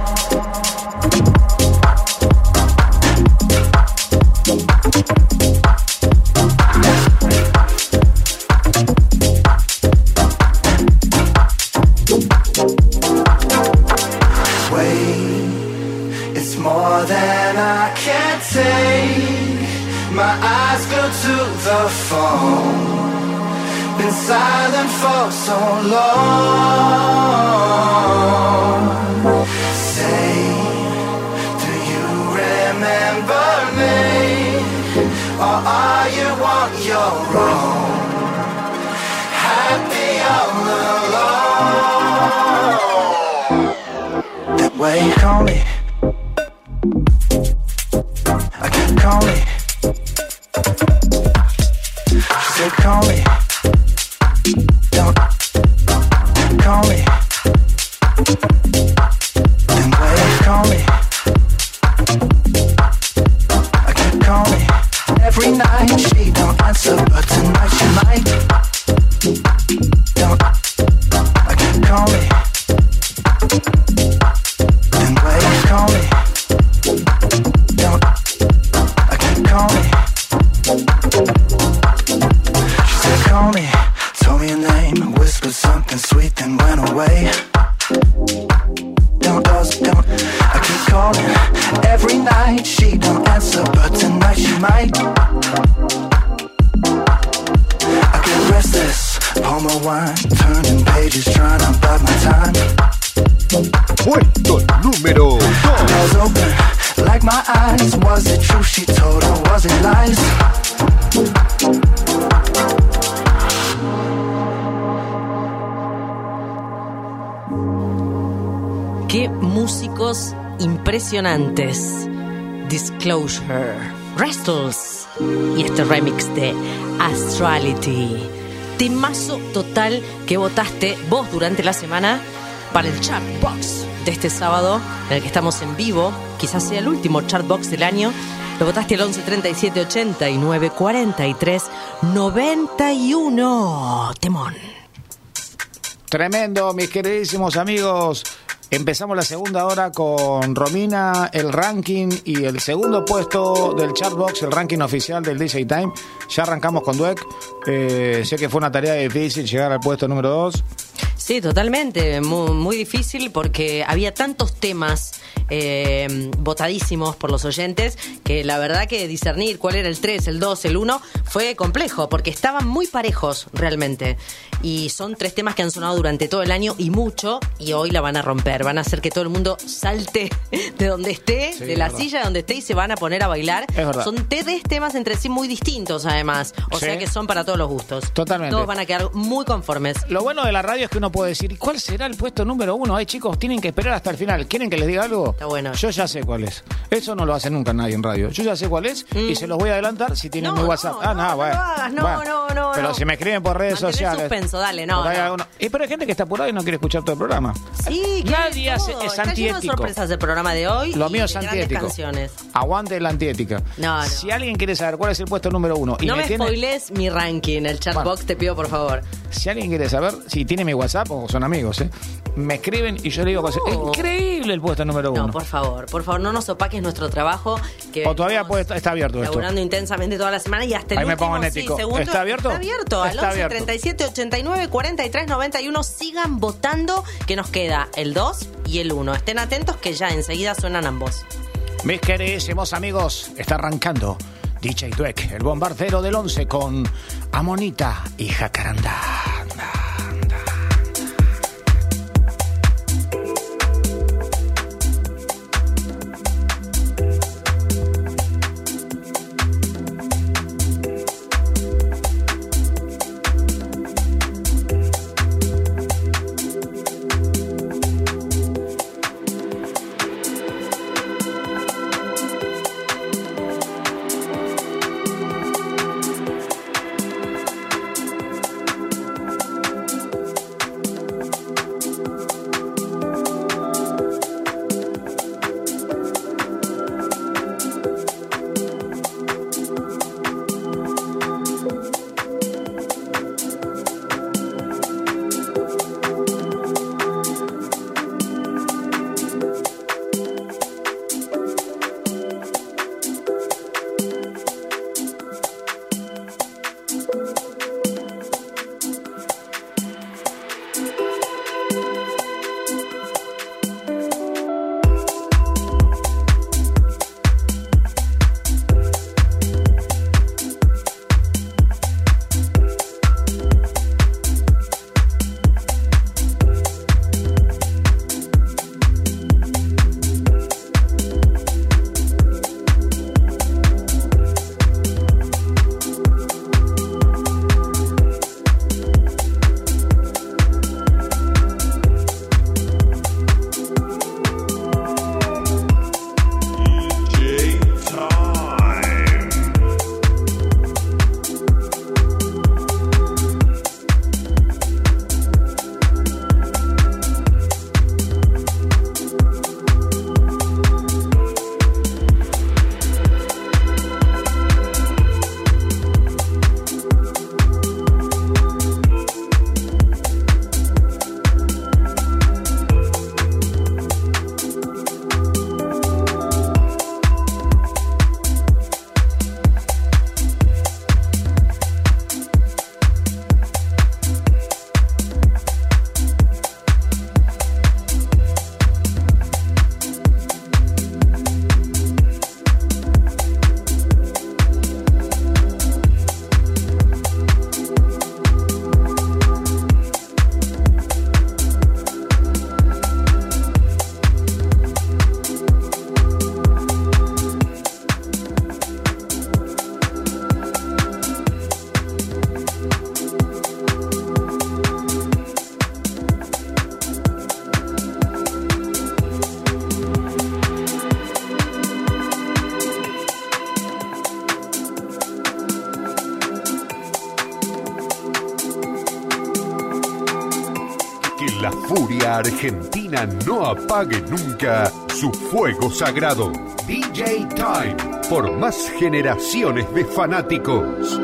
silent for so long. Say, do you remember me? Or are you on your own? Happy all alone. That way, call me. I can't call impresionantes. Disclosure, Restles y este remix de Astrality. Temazo total que votaste vos durante la semana para el Chartbox de este sábado, en el que estamos en vivo. Quizás sea el último Chartbox del año. Lo votaste al 11 37 89 43 91. Temón. Tremendo, mis queridísimos amigos. Empezamos la segunda hora con Romina, el ranking y el segundo puesto del Chartbox, el ranking oficial del DJ Time. Ya arrancamos con Dweck. Eh, sé que fue una tarea difícil llegar al puesto número 2. Sí, totalmente. Muy, muy difícil porque había tantos temas eh, votadísimos por los oyentes que la verdad que discernir cuál era el 3, el 2, el 1 fue complejo porque estaban muy parejos realmente. Y son tres temas que han sonado durante todo el año y mucho y hoy la van a romper. Van a hacer que todo el mundo salte de donde esté, Sí, de la es silla donde esté y se van a poner a bailar. Es. Son tres temas entre sí muy distintos además. O Sí. sea que son para todos los gustos. Totalmente. Todos van a quedar muy conformes. Lo bueno de la radio es que uno puede decir, ¿y cuál será el puesto número uno? Ay, chicos, tienen que esperar hasta el final. ¿Quieren que les diga algo? Está bueno. Yo ya sé cuál es. Eso no lo hace nunca nadie en radio. Yo ya sé cuál es y se los voy a adelantar si tienen Mm. No, mi WhatsApp. no, ah, no, no, no bueno. hagas, no, Bueno. no, no, Pero si me escriben por redes Mantener sociales. suspenso, dale, no, Y pero hay gente que está apurada y no quiere escuchar todo el programa. Sí, Nadie hace, es Está lleno de antiético. sorpresas el programa de hoy. Lo mío es antiético. canciones. Aguante la antiética. No, no. Si alguien quiere saber cuál es el puesto número uno y no me me tiene, spoiles mi ranking, el chatbox, te pido por favor. si alguien quiere saber si tiene mi WhatsApp o son amigos, ¿eh? me escriben y yo le digo, cosas. es increíble el puesto número uno. No, por favor, por favor, no nos opaques nuestro trabajo. Que o todavía puede está abierto esto. Laburando intensamente toda la semana y hasta el Ahí me último, pongo en sí, segundo. ¿Está abierto? Está abierto. Al Está 11 abierto. 37 89 43 91. Sigan votando que nos queda el 2 y el 1. Estén atentos que ya enseguida suenan ambos. Mis queridísimos amigos, está arrancando DJ Dweck, el bombardero del 11 con Amonita y Jacaranda. No apague nunca su fuego sagrado. DJ Time, por más generaciones de fanáticos.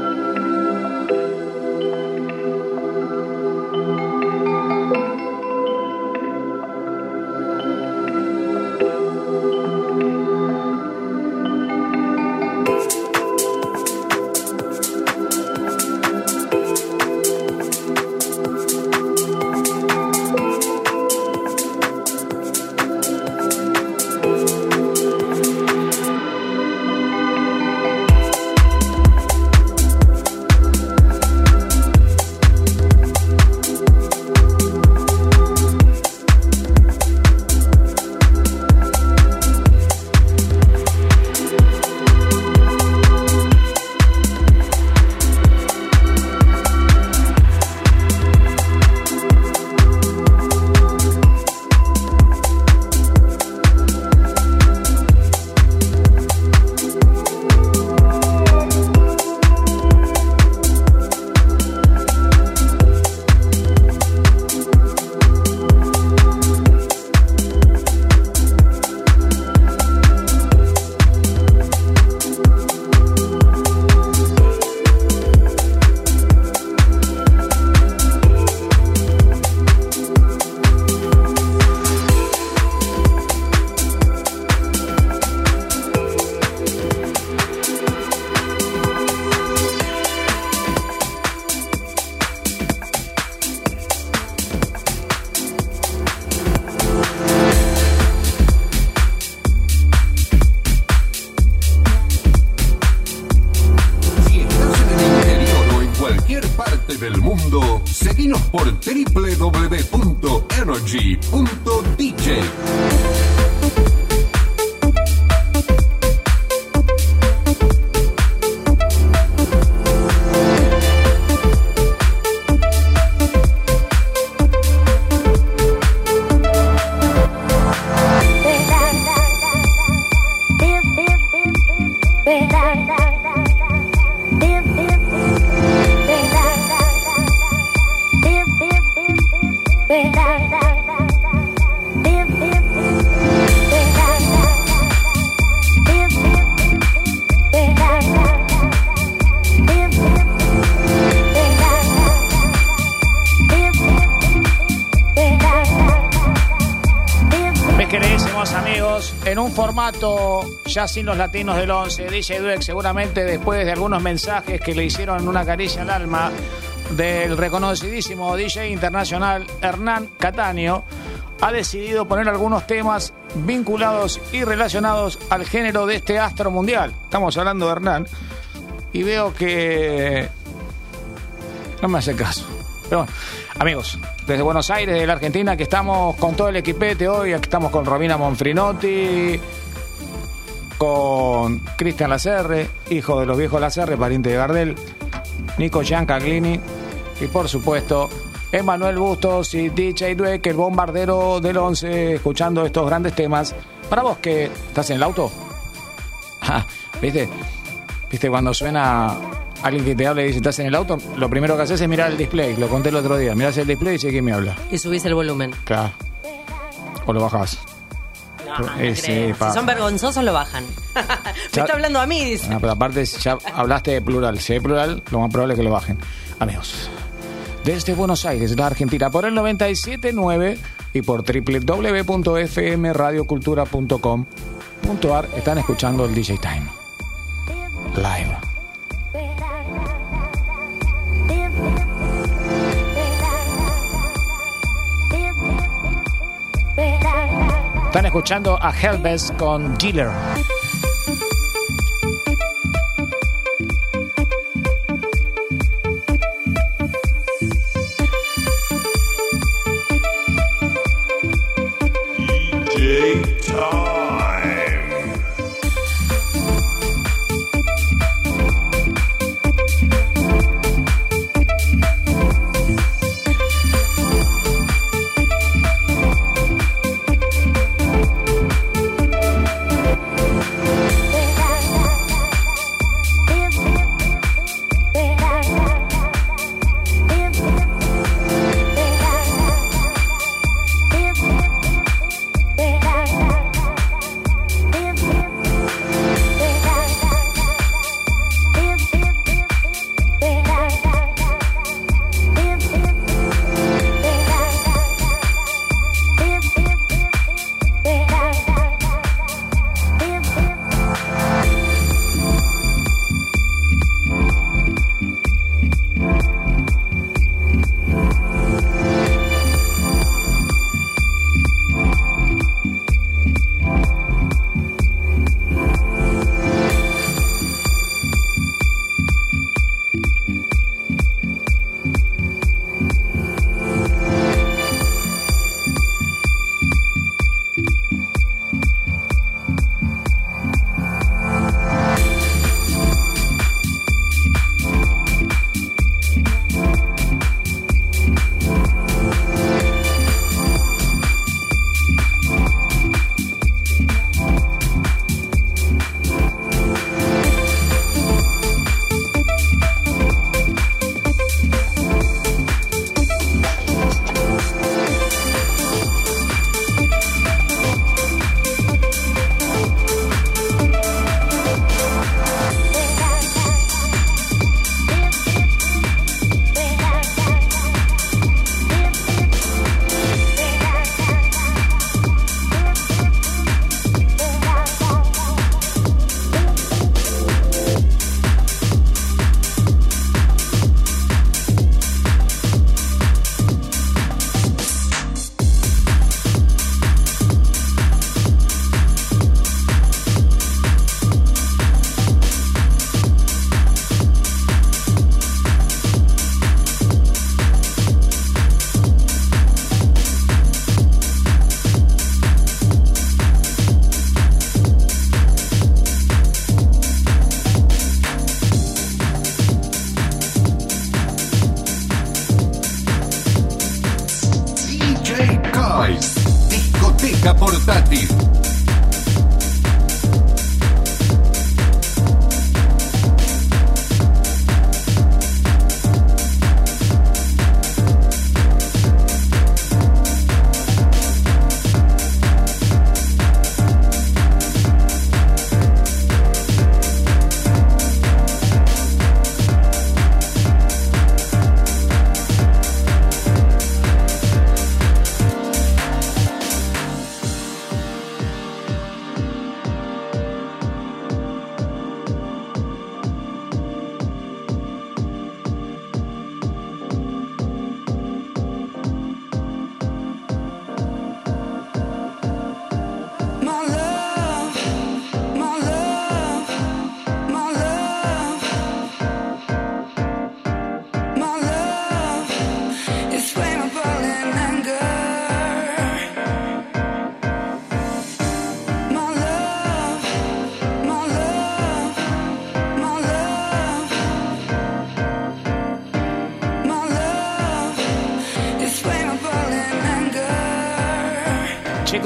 Ya sin los latinos del 11, DJ Dweck seguramente después de algunos mensajes que le hicieron una caricia al alma del reconocidísimo DJ internacional Hernán Cataño, ha decidido poner algunos temas vinculados y relacionados al género de este astro mundial. Estamos hablando de Hernán y veo que no me hace caso. Pero amigos, desde Buenos Aires, de la Argentina, que estamos con todo el equipete hoy. Aquí estamos con Romina Monfrinotti, con Cristian Lacerre, hijo de los viejos Lacerre, pariente de Gardel, Nico Giancaglini y por supuesto Emanuel Bustos y DJ Dweck, el bombardero del 11, escuchando estos grandes temas. Para vos que estás en el auto, Ah, ¿viste? ¿Viste cuando suena alguien que te habla y dice estás en el auto? Lo primero que haces es mirar el display, lo conté el otro día. Mirás el display y dice quién me habla. Y subís el volumen. Claro. O lo bajás. Eh, sí, si son vergonzosos, lo bajan. Me Ya- está hablando a mí, dice. No, pero aparte ya hablaste de plural. Si hay plural, lo más probable es que lo bajen. Amigos, desde Buenos Aires, la Argentina, por el 97.9 y por www.fmradiocultura.com.ar están escuchando el DJ Time. Están escuchando a Helbes con Dealer.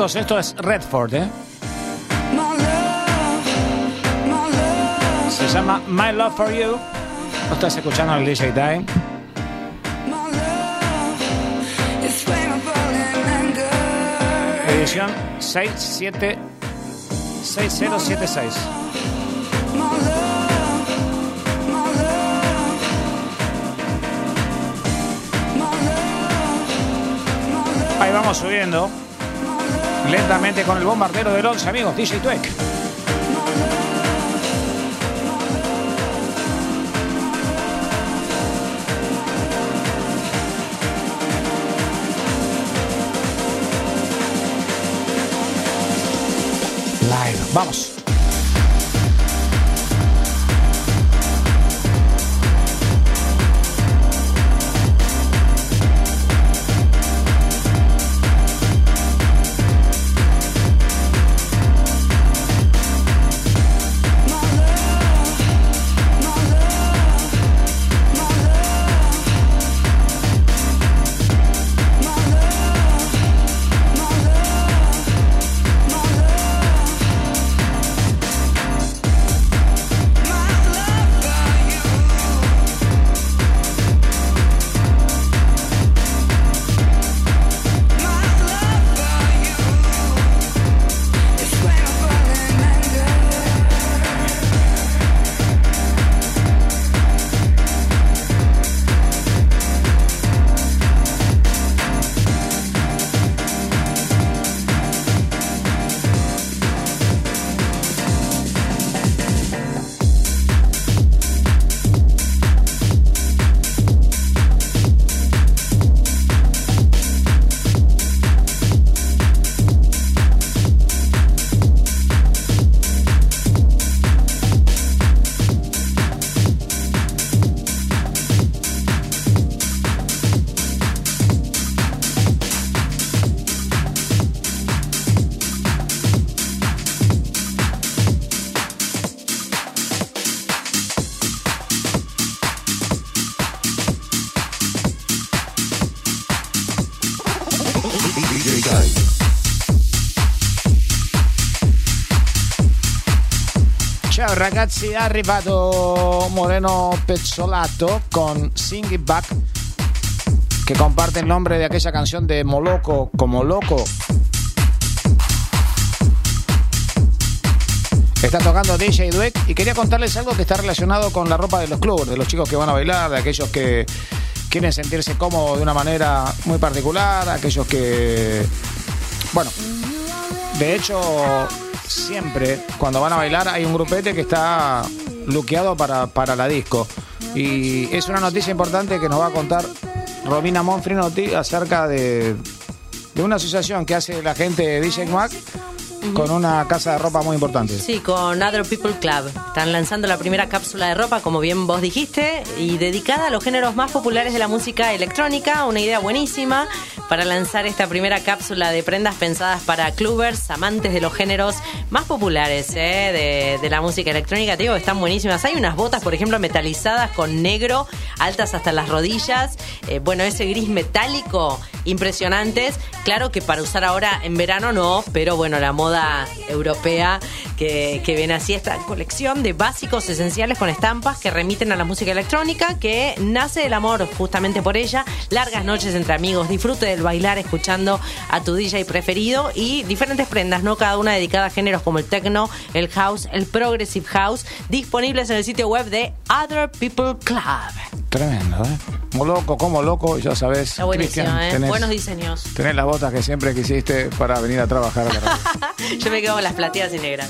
Esto es Redford, ¿eh? Se llama My Love for You. Lo estás escuchando el DJ Time. Edición 67 6076. My love, my love, my love. Ahí vamos subiendo. Lentamente con el bombardero del 11, amigos. DJ Tuek. Ragazzi, è arrivato Moreno Pezzolato con Sing It Back, que comparte el nombre de aquella canción de Moloco como loco. Está tocando DJ Dweck y quería contarles algo que está relacionado con la ropa de los clubes, de los chicos que van a bailar, de aquellos que quieren sentirse cómodos de una manera muy particular, aquellos que... Bueno, de hecho, siempre cuando van a bailar hay un grupete que está luqueado para, para la disco. Y es una noticia importante que nos va a contar Romina Monfrinotti acerca de, de una asociación que hace la gente de DJ Mac con una casa de ropa muy importante. Sí, con Other People Club. Están lanzando la primera cápsula de ropa, como bien vos dijiste, y dedicada a los géneros más populares de la música electrónica. Una idea buenísima para lanzar esta primera cápsula de prendas pensadas para clubbers, amantes de los géneros más populares ¿eh? de, la música electrónica. Te digo están buenísimas. Hay unas botas, por ejemplo, metalizadas con negro, altas hasta las rodillas. Eh, bueno, ese gris metálico impresionantes. Claro que para usar ahora en verano no, pero bueno, la moda europea que, que viene así, esta colección de básicos esenciales con estampas que remiten a la música electrónica, que nace del amor justamente por ella. Largas noches entre amigos, disfrute del bailar escuchando a tu DJ preferido y diferentes prendas, ¿no? Cada una dedicada a géneros como el techno, el house, el progressive house, disponibles en el sitio web de Other People Club. Tremendo, ¿eh? Como loco, como loco, ya sabes. Está buenísimo, ¿eh? tenés, Buenos diseños. tenés las botas que siempre quisiste para venir a trabajar a la. Yo me quedo con las plateadas y negras.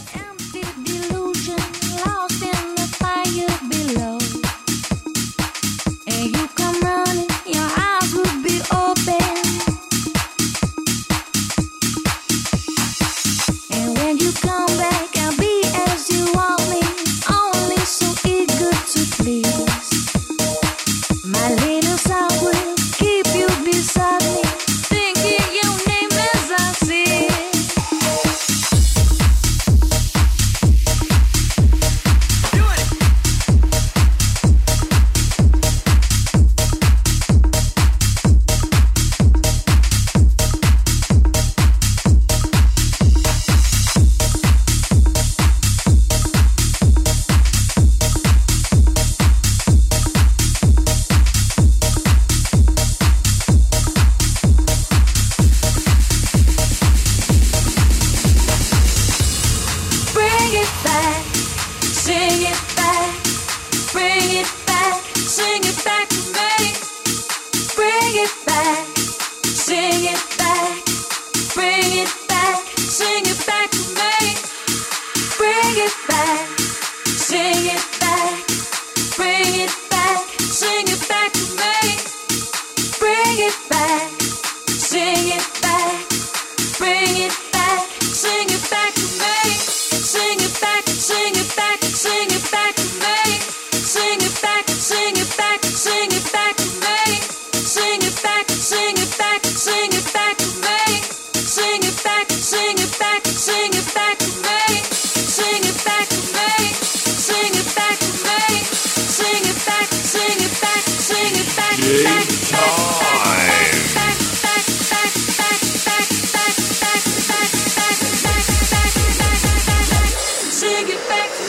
Sing it back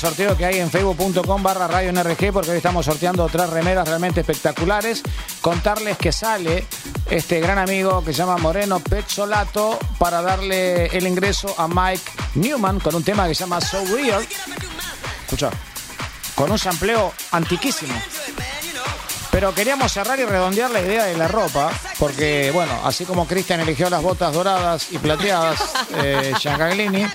sorteo que hay en facebook.com barra radio NRG porque hoy estamos sorteando tres remeras realmente espectaculares. Contarles que sale este gran amigo que se llama Moreno Pezzolato para darle el ingreso a Mike Newman con un tema que se llama So Real. Escucha, con un sampleo antiquísimo. Pero queríamos cerrar y redondear la idea de la ropa Porque, bueno, así como Cristian eligió las botas doradas y plateadas, eh, Giancaglini,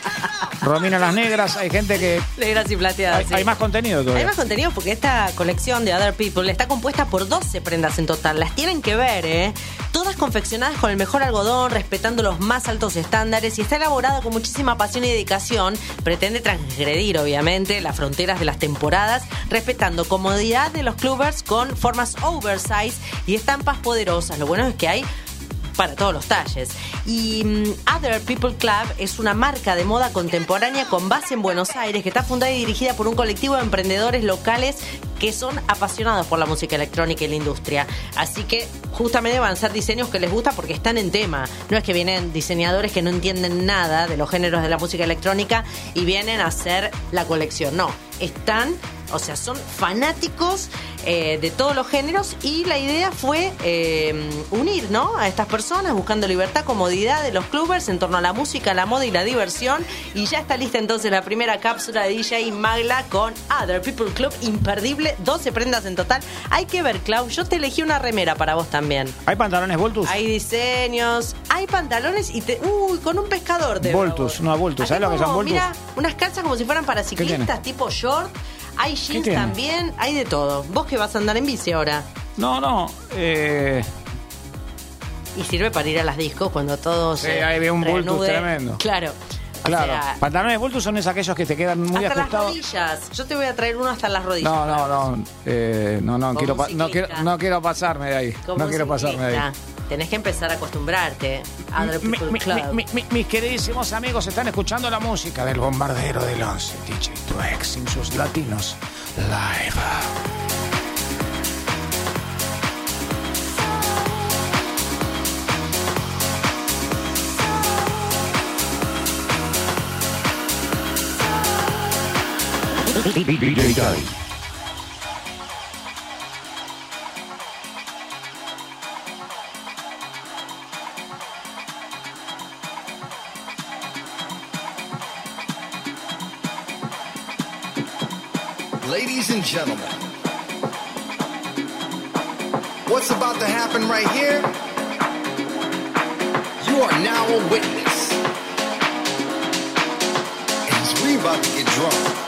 Romina las negras, hay gente que... Negras y plateadas. Hay, sí. hay más contenido todavía. Hay más contenido porque esta colección de Other People está compuesta por 12 prendas en total. Las tienen que ver, ¿eh? Todas confeccionadas con el mejor algodón, respetando los más altos estándares y está elaborada con muchísima pasión y dedicación. Pretende transgredir, obviamente, las fronteras de las temporadas, respetando comodidad de los clubbers con formas oversize y estampas poderosas. Lo bueno es que hay para todos los talles. Y mm, Other People Club es una marca de moda contemporánea con base en Buenos Aires que está fundada y dirigida por un colectivo de emprendedores locales que son apasionados por la música electrónica y la industria. Así que justamente van a ser diseños que les gusta porque están en tema. No es que vienen diseñadores que no entienden nada de los géneros de la música electrónica y vienen a hacer la colección. No, están, o sea, son fanáticos eh, de todos los géneros y la idea fue eh, unir ¿no? a estas personas buscando libertad, comodidad de los clubbers en torno a la música, la moda y la diversión. Y ya está lista entonces la primera cápsula de DJ Magla con Other People Club, imperdible, 12 prendas en total. Hay que ver, Clau, yo te elegí una remera para vos también. ¿Hay pantalones Voltus? Hay diseños, hay pantalones y te. Uy, con un pescador de Voltus, no, Voltus. ¿Sabes lo que son Voltus? Mira, unas calzas como si fueran para ciclistas, tipo short. Hay jeans también, hay de todo. Vos que vas a andar en bici ahora. No, no. Eh, Y sirve para ir a las discos cuando todos. Sí, ahí veo un bultus tremendo. Claro. O claro. sea, pantalones Voltus son esos aquellos que te quedan muy hasta las ajustados. rodillas. Yo te voy a traer uno hasta las rodillas. No, no, no. eh, no, no, quiero no, quiero, no quiero pasarme de ahí. Como no quiero pasarme de ahí. Tenés que empezar a acostumbrarte. Other Mi- People mi- Club. mi- mi- mis queridísimos amigos están escuchando la música del bombardero del 11, DJ Twax sin sus latinos live. DJ. And gentlemen, what's about to happen right here? You are now a witness. As we about to get drunk.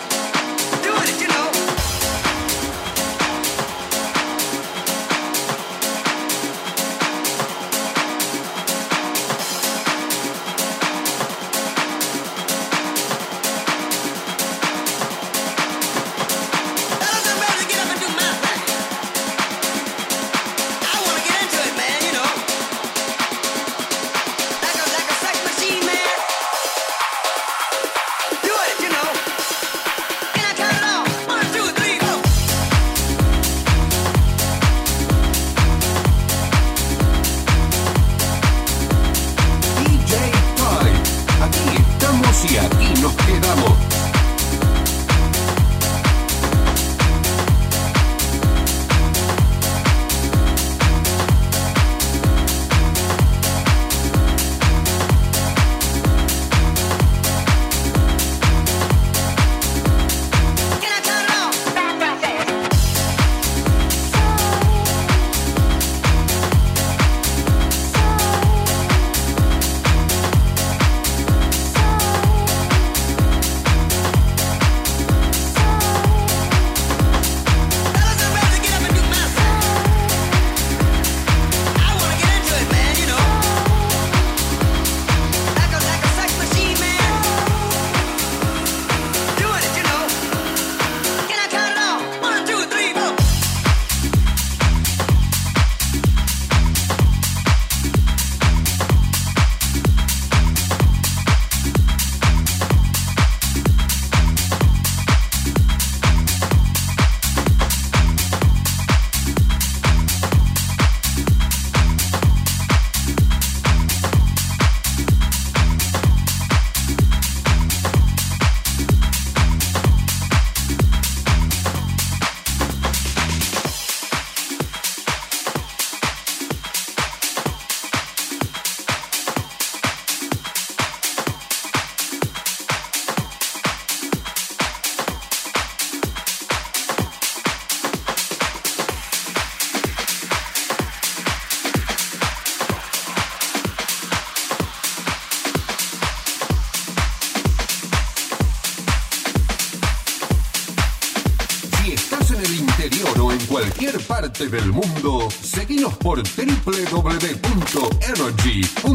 Del mundo, seguinos por www.energy.dj.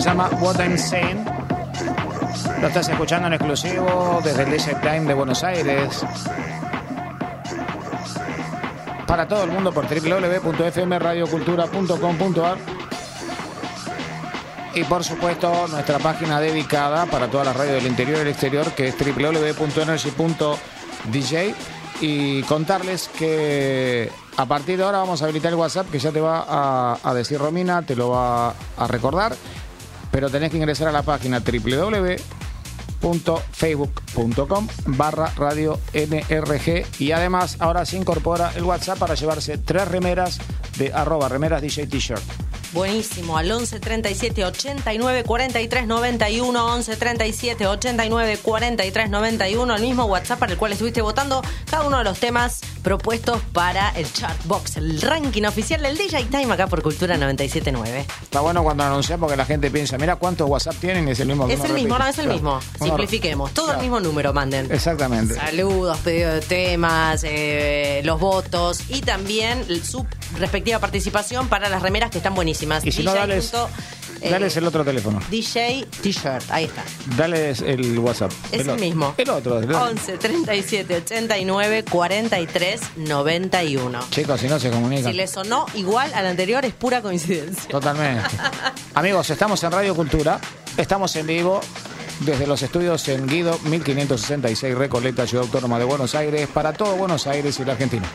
se llama What I'm Saying. Lo estás escuchando en exclusivo desde el DJ Time de Buenos Aires. Para todo el mundo por www.fmradiocultura.com.ar y por supuesto nuestra página dedicada para todas las radios del interior y del exterior que es www.energy.dj y contarles que a partir de ahora vamos a habilitar el WhatsApp que ya te va a, a decir Romina, te lo va a recordar, pero tenés que ingresar a la página www.facebook.com barra radio NRG y además ahora se incorpora el WhatsApp para llevarse tres remeras de arroba remeras DJ T-shirt. Buenísimo, al 11 37 89 43 91, 11 37 89 43 91, el mismo WhatsApp para el cual estuviste votando cada uno de los temas propuestos para el Chartbox, el ranking oficial del DJ Time acá por Cultura 979. Está bueno cuando anunciamos porque la gente piensa, mira cuántos WhatsApp tienen y es el mismo. Es el mismo, no, es el Claro. mismo. Simplifiquemos, todo Claro. el mismo número manden. Exactamente. Saludos, pedido de temas, eh, los votos y también su respectiva participación para las remeras que están buenísimas. Y si no, dales, punto, eh, dales el otro teléfono. DJ T-shirt, ahí está. Dales el WhatsApp. Es el mismo. El otro. el otro. 11 37 89 43 91. Chicos, si no se comunican. Si le sonó igual al anterior, es pura coincidencia. Totalmente. Amigos, estamos en Radio Cultura. Estamos en vivo desde los estudios en Guido 1566 Recoleta, Ciudad Autónoma de Buenos Aires, para todo Buenos Aires y la Argentina.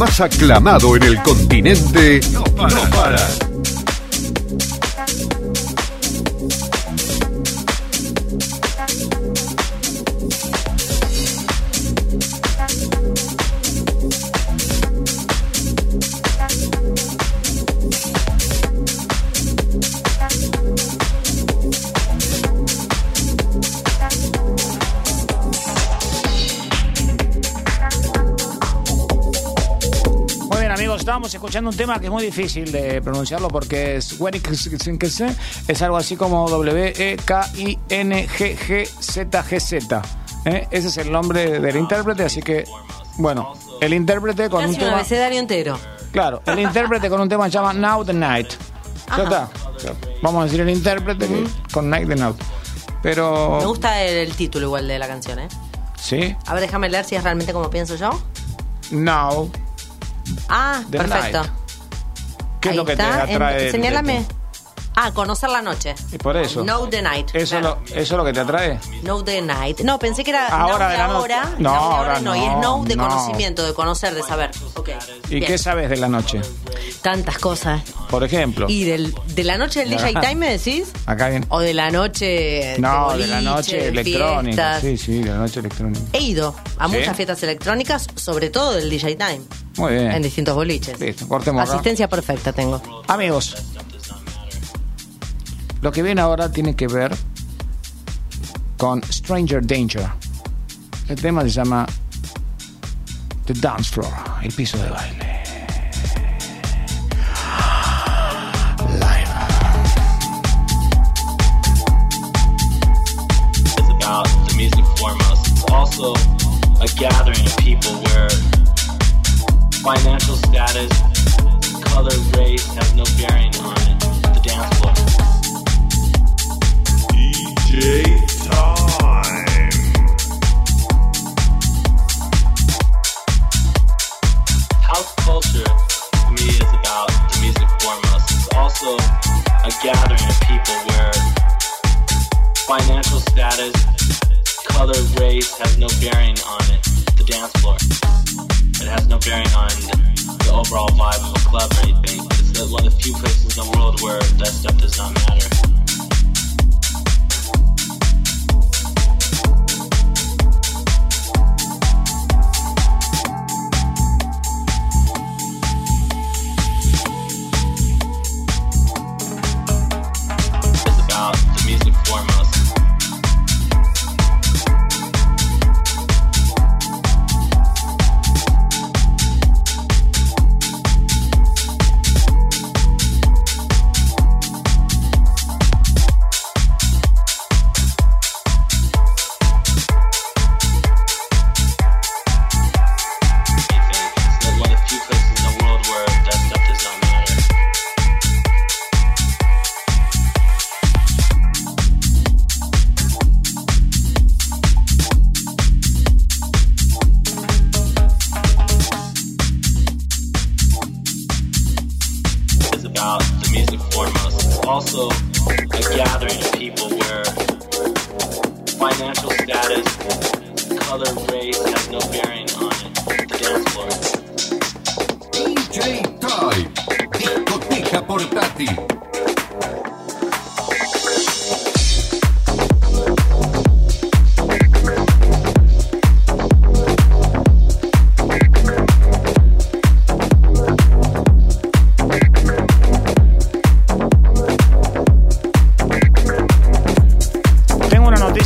Más aclamado en el continente no para. Escuchando un tema que es muy difícil de pronunciarlo porque es es algo así como E W-E-K-I-N-G-G-Z-G-Z. ¿eh? Ese es el nombre del intérprete, así que, bueno, el intérprete con un Casi un tema. abecedario entero. Claro, el intérprete con un tema se llama Now the Night. Ya Ajá. está. Vamos a decir el intérprete que- con Night the Now. Pero. Me gusta el, el título igual de la canción, ¿eh? Sí. A ver, déjame leer si es realmente como pienso yo. Now. Ah, perfecto. Night. ¿Qué Ahí es lo que está. te atrae? En- señálame. Ah, conocer la noche. Y por eso. Know the night. ¿Eso, es lo, ¿Eso es lo que te atrae? Know the night. No, pensé que era Ahora de la noche. ahora. No, de ahora no. Y es no, know de no. conocimiento, de conocer, de saber. Ok. ¿Y bien. qué sabes de la noche? Tantas cosas. Por ejemplo. ¿Y del, de la noche del DJ Time me decís? Acá bien. ¿O de la noche No, de, de la noche electrónica. fiestas? Sí, sí, de la noche electrónica. He ido a ¿Sí? muchas fiestas electrónicas, sobre todo del DJ Time, Muy bien. en distintos boliches. Listo, cortemos acá. Asistencia perfecta tengo. Amigos, lo que viene ahora tiene que ver con Stranger Danger. El tema se llama The Dance Floor, el piso de baile. Also a gathering of people where financial status, color, race have no bearing on the overall vibe of a club or anything. It's one of the few places in the world where that stuff does not matter.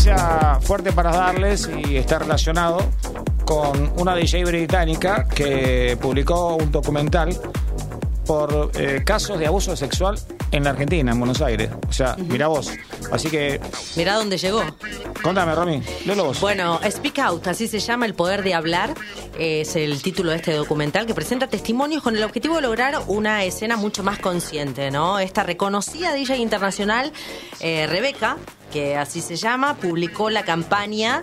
Noticia fuerte para darles y está relacionado con una DJ británica que publicó un documental por eh, casos de abuso sexual en la Argentina, en Buenos Aires. O sea, mira vos. Así que, Mirá dónde llegó. contame, Romy, léelo vos. Bueno, Speak Out, así se llama El Poder de Hablar, es el título de este documental que presenta testimonios con el objetivo de lograr una escena mucho más consciente, ¿no? Esta reconocida DJ internacional, eh, Rebeca, que así se llama, publicó la campaña.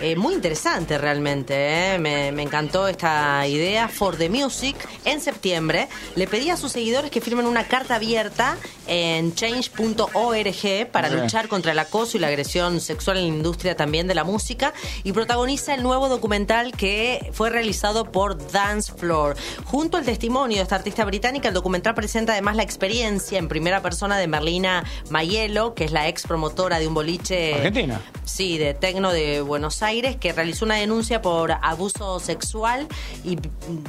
eh, muy interesante realmente, ¿eh? me, me encantó esta idea. For the Music, en septiembre, le pedí a sus seguidores que firmen una carta abierta en change.org para luchar contra el acoso y la agresión sexual en la industria también de la música y protagoniza el nuevo documental que fue realizado por Dance Floor. Junto al testimonio de esta artista británica, el documental presenta además la experiencia en primera persona de Merlina Mayelo, que es la ex promotora de un boliche Argentina. Sí, de tecno de Buenos Aires, que realizó una denuncia por abuso sexual y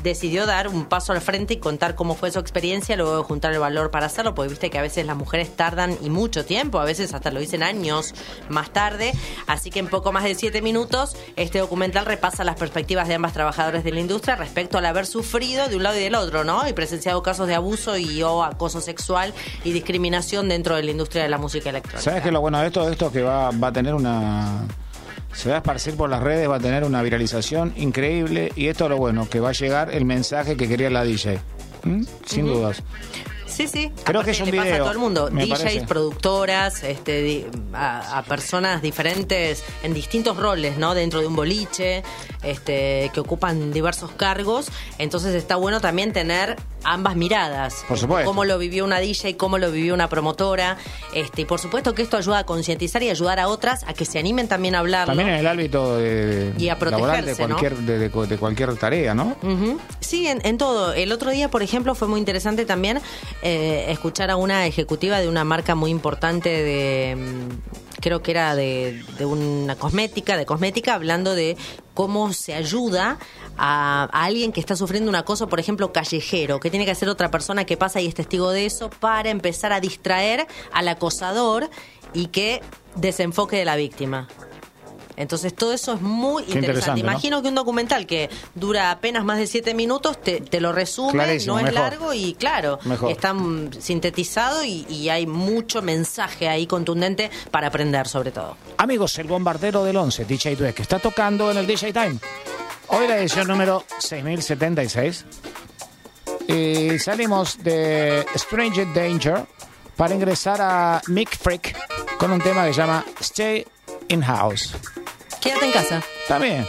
decidió dar un paso al frente y contar cómo fue su experiencia, luego de juntar el valor para hacerlo, porque viste que a veces las mujeres tardan y mucho tiempo, a veces hasta lo dicen años más tarde. Así que en poco más de siete minutos, este documental repasa las perspectivas de ambas trabajadoras de la industria respecto al haber sufrido de un lado y del otro, ¿no? Y presenciado casos de abuso y o acoso sexual y discriminación dentro de la industria de la música electrónica. ¿Sabes qué es lo bueno de esto? Esto que va, va a tener una... Se va a esparcir por las redes, va a tener una viralización increíble y esto es lo bueno, que va a llegar el mensaje que quería la DJ. ¿Mm? Sin dudas. Sí, sí. Creo Aparte que es un le pasa a todo el mundo. me DJs, parece. productoras, este, di- a, a personas diferentes en distintos roles, ¿no? Dentro de un boliche, este, que ocupan diversos cargos. Entonces está bueno también tener ambas miradas. Por supuesto. Cómo lo vivió una DJ, cómo lo vivió una promotora. Este, y por supuesto que esto ayuda a concientizar y ayudar a otras a que se animen también a hablarlo. También en el ámbito de, Y a laboral de protegerse, ¿no? cualquier, de, de- de cualquier tarea, ¿no? Ujú. Sí, en, en todo. El otro día, por ejemplo, fue muy interesante también eh, escuchar a una ejecutiva de una marca muy importante de, mm, creo que era de, una cosmética, de cosmética, hablando de cómo se ayuda a, a alguien que está sufriendo un acoso, por ejemplo, callejero, que tiene que hacer otra persona que pasa y es testigo de eso para empezar a distraer al acosador y que desenfoque de la víctima. Entonces todo eso es muy interesante. interesante, ¿no? Imagino que un documental que dura apenas más de siete minutos te, te lo resume, Clarísimo, no es mejor. largo y claro, Mejor. está sintetizado y, y hay mucho mensaje ahí contundente para aprender sobre todo. Amigos, el bombardero del 11, DJ Dweck, que está tocando en el DJ Time. Hoy la edición número 6076. Y salimos de Stranger Danger para ingresar a Mick Freak con un tema que se llama Stay in House. Quédate en casa. También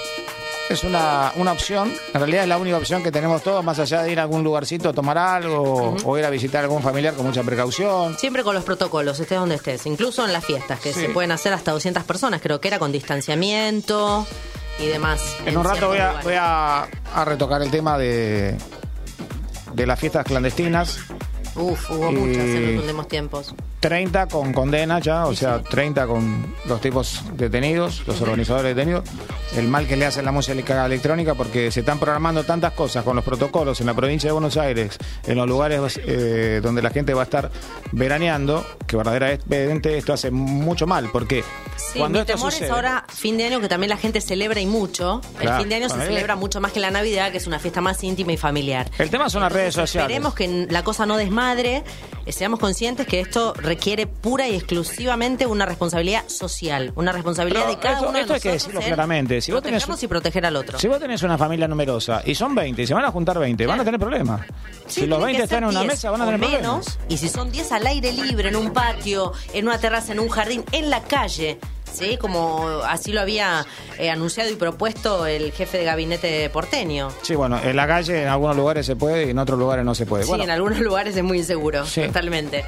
es una, una opción, en realidad es la única opción que tenemos todos, más allá de ir a algún lugarcito a tomar algo o ir a visitar a algún familiar con mucha precaución. Siempre con los protocolos, estés donde estés, incluso en las fiestas, que Sí. se pueden hacer hasta 200 personas, creo que era con distanciamiento y demás. En un rato voy a, voy a, a retocar el tema de, de las fiestas clandestinas. Uf, hubo Y- muchas en los últimos tiempos. 30 con condena ya, o sea, 30 con los tipos detenidos, los organizadores detenidos. El mal que le hace la música electrónica porque se están programando tantas cosas con los protocolos en la provincia de Buenos Aires, en los lugares eh, donde la gente va a estar veraneando, que verdaderamente esto hace mucho mal, porque Sí, cuando mi esto temor sucede... es ahora fin de año que también la gente celebra y mucho. Claro, el fin de año se celebra mucho más que la Navidad, que es una fiesta más íntima y familiar. El tema son las redes sociales. Esperemos que la cosa no desmadre, eh, seamos conscientes que esto requiere pura y exclusivamente una responsabilidad social, una responsabilidad Pero de cada esto- uno de esto hay que decirlo en claramente. Si vos tenés y proteger al otro. Si vos tenés una familia numerosa y son 20 y se van a juntar 20, van a tener problemas. Sí, si los tienen 20 que están en una 10 mesa, van a tener menos, problemas. Y si son 10 al aire libre, en un patio, en una terraza, en un jardín, en la calle, ¿sí? Como así lo había eh, anunciado y propuesto el jefe de gabinete porteño. Sí, bueno, en la calle en algunos lugares se puede y en otros lugares no se puede. Sí, bueno, en algunos lugares es muy inseguro, Sí. totalmente.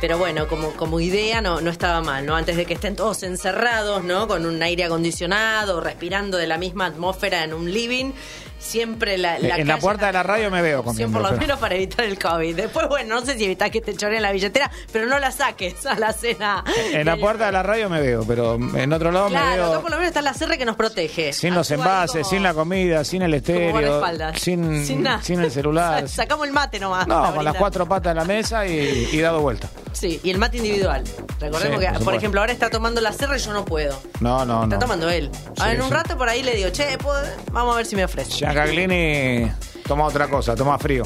Pero bueno, como, como idea no, no estaba mal, ¿no? Antes de que estén todos encerrados, ¿no? Con un aire acondicionado, respirando de la misma atmósfera en un living, siempre la, la en la puerta de la radio me veo comiendo. por lo pero- menos para evitar el COVID. Después, bueno, no sé si evitas que te choreen la billetera, pero no la saques a la cena. En la puerta de la radio me veo, pero en otro lado me Claro, acá veo por lo menos está la CR que nos protege. sin los envases, como- sin la comida, sin el estéreo, sin, Sin nada. sin el celular. Sacamos el mate nomás. No, con las cuatro patas en la mesa y, y dado vuelta. Sí, y el mate individual. Recordemos Sí, que, por ejemplo, ahora está tomando la CR y yo no puedo. No, no, Está no. tomando él. Sí, en un sí. rato por ahí le digo, che, ¿puedo? vamos a ver si me ofrece. Giancaglini toma otra cosa, toma frío.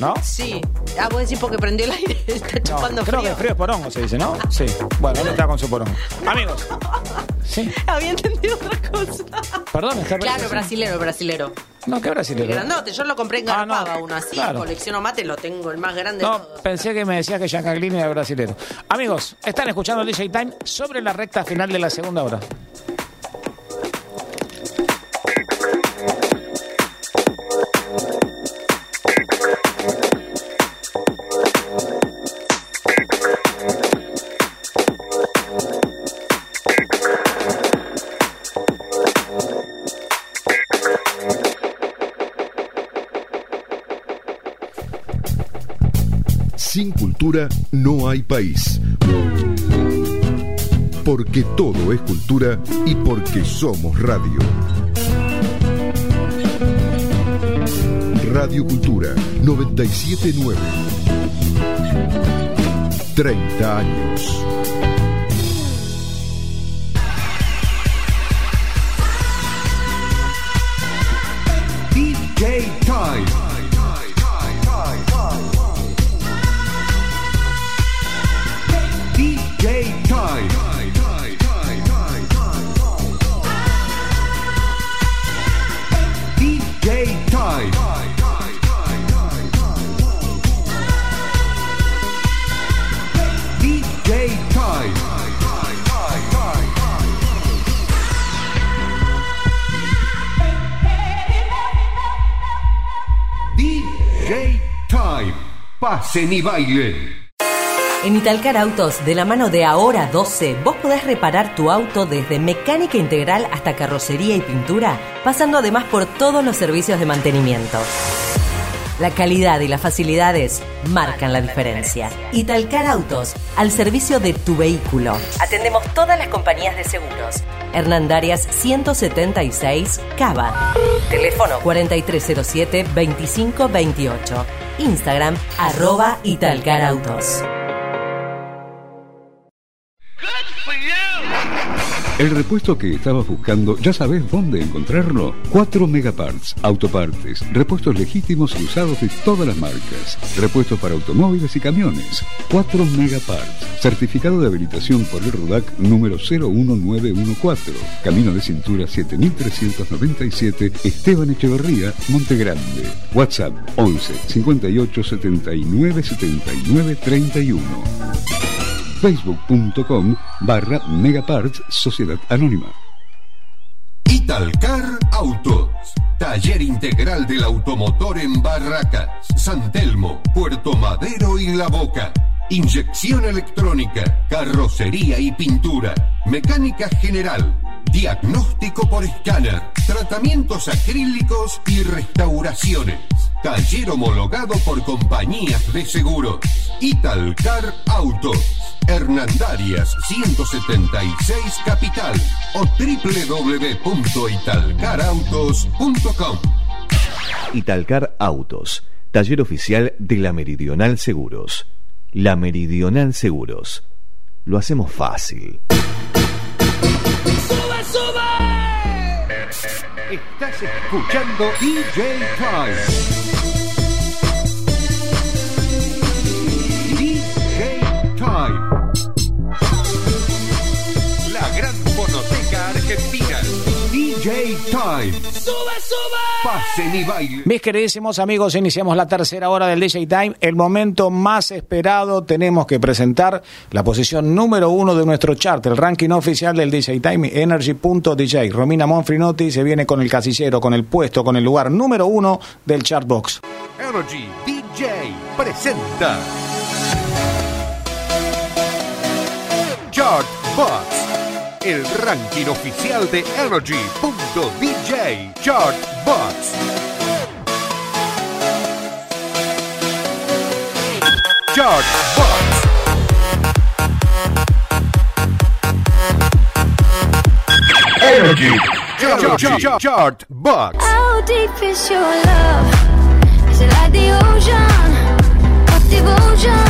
¿No? Sí. Ah, vos decís porque prendió el aire, está No, chupando creo frío. que frío es porongo, se dice, ¿no? Sí. Bueno, él está con su porongo. Amigos, Había entendido otra cosa. perdón, está Claro, brasilero, brasilero. No, ¿qué El brasilero? grandote, yo lo compré en Ah, no, Garpaba, uno así, claro. colecciono mate, lo tengo, el más grande de No, pensé que me decía que Giancaglini era brasilero. Amigos, están escuchando el DJ Time sobre la recta final de la segunda hora. Cultura no hay país. porque todo es cultura y porque somos radio. Radio Cultura 979. 30 años. En Italcar Autos, de la mano de Ahora 12, vos podés reparar tu auto desde mecánica integral hasta carrocería y pintura, pasando además por todos los servicios de mantenimiento. La calidad y las facilidades marcan la diferencia. Italcar Autos, al servicio de tu vehículo. Atendemos todas las compañías de seguros. Hernandarias 176, Cava. Teléfono 4307-2528. Instagram, arroba Italcar El repuesto que estabas buscando, ¿ya sabes dónde encontrarlo? 4 Megaparts, autopartes, repuestos legítimos y usados de todas las marcas, repuestos para automóviles y camiones. 4 Megaparts, certificado de habilitación por el RUDAC número 01914, Camino de Cintura 7397, Esteban Echeverría, Montegrande. WhatsApp 11 58 79 79 31 facebook.com barra Megaparts Sociedad Anónima. Italcar Autos. Taller integral del automotor en Barracas, San Telmo, Puerto Madero y La Boca. Inyección electrónica, carrocería y pintura, mecánica general, diagnóstico por escáner, tratamientos acrílicos y restauraciones. Taller homologado por compañías de seguros. Italcar Autos. Hernandarias 176 Capital o www.italcarautos.com. Italcar Autos, taller oficial de la Meridional Seguros. La Meridional Seguros. Lo hacemos fácil. ¡Sube, sube! Estás escuchando DJ Time. DJ Time. Time. ¡Sube, sube! Pasen y bailen. Mis queridísimos amigos, iniciamos la tercera hora del DJ Time. El momento más esperado, tenemos que presentar la posición número uno de nuestro chart, el ranking oficial del DJ Time, Energy.dj. Romina Monfrinotti se viene con el casillero, con el puesto, con el lugar número uno del Chartbox. Energy DJ presenta Chart Box, el ranking oficial de Energy.dj Chart Box. Chart Box. Energy. Chart, chart, chart Box. How deep is your love? Is it like the ocean? What devotion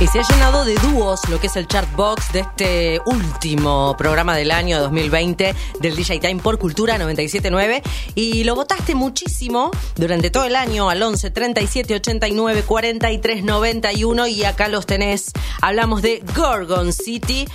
Y se ha llenado de dúos lo que es el chart box de este último programa del año 2020 del DJ Time por Cultura 979 y lo votaste muchísimo durante todo el año al 11 37 89 43 91 y acá los tenés. Hablamos de Gorgon City.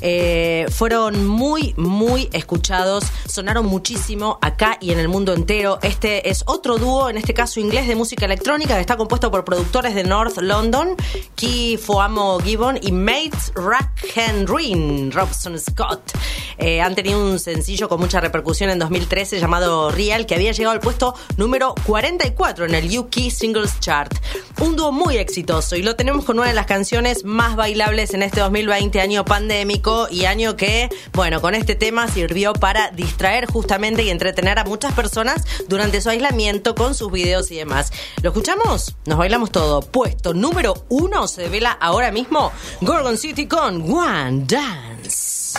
Eh, fueron muy, muy escuchados, sonaron muchísimo acá y en el mundo entero. Este es otro dúo, en este caso inglés de música electrónica, que está compuesto por productores de North London, Key Foamo Gibbon y Mates Rack Henry Robson Scott. eh, han tenido un sencillo con mucha repercusión en 2013 llamado Real, que había llegado al puesto número 44 en el UK Singles Chart. Un dúo muy exitoso y lo tenemos con una de las canciones más bailables en este 2020, año pandémico y año que, bueno, con este tema sirvió para distraer justamente y entretener a muchas personas durante su aislamiento con sus videos y demás. ¿Lo escuchamos? Nos bailamos todo. Puesto número uno se vela ahora mismo Gorgon City con One Dance.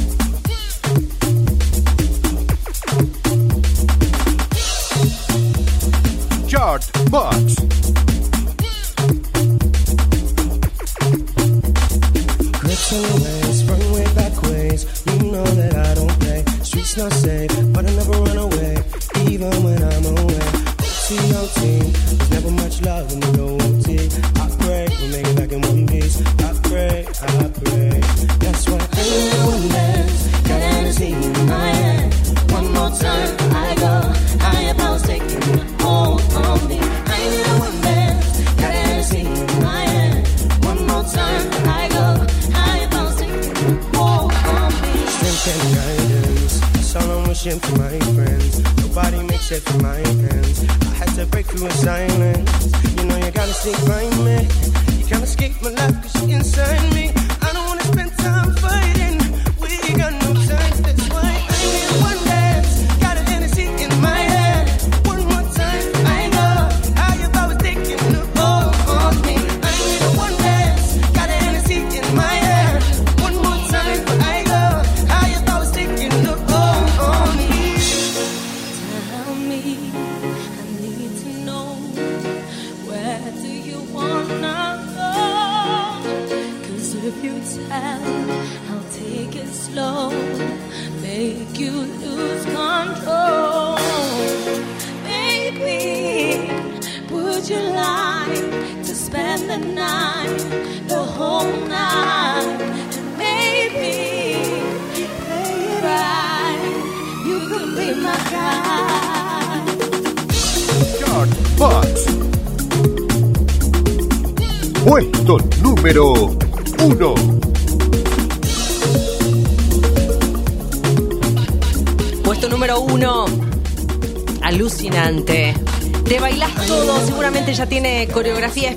Box. Grips ways, front way, back ways. You know that I don't play. Streets not safe, but I never run away, even when I'm away. OT, there's never much love in the OT. I pray we make it back in one piece. I pray, I pray. That's why I ain't one dance. Got Hennessy in my hand. One more time, I'm for my friends. Nobody makes it from my hands. I had to break through in silence. You know you gotta stick by me. You can't escape my life cause you're inside me. I don't wanna spend time fighting.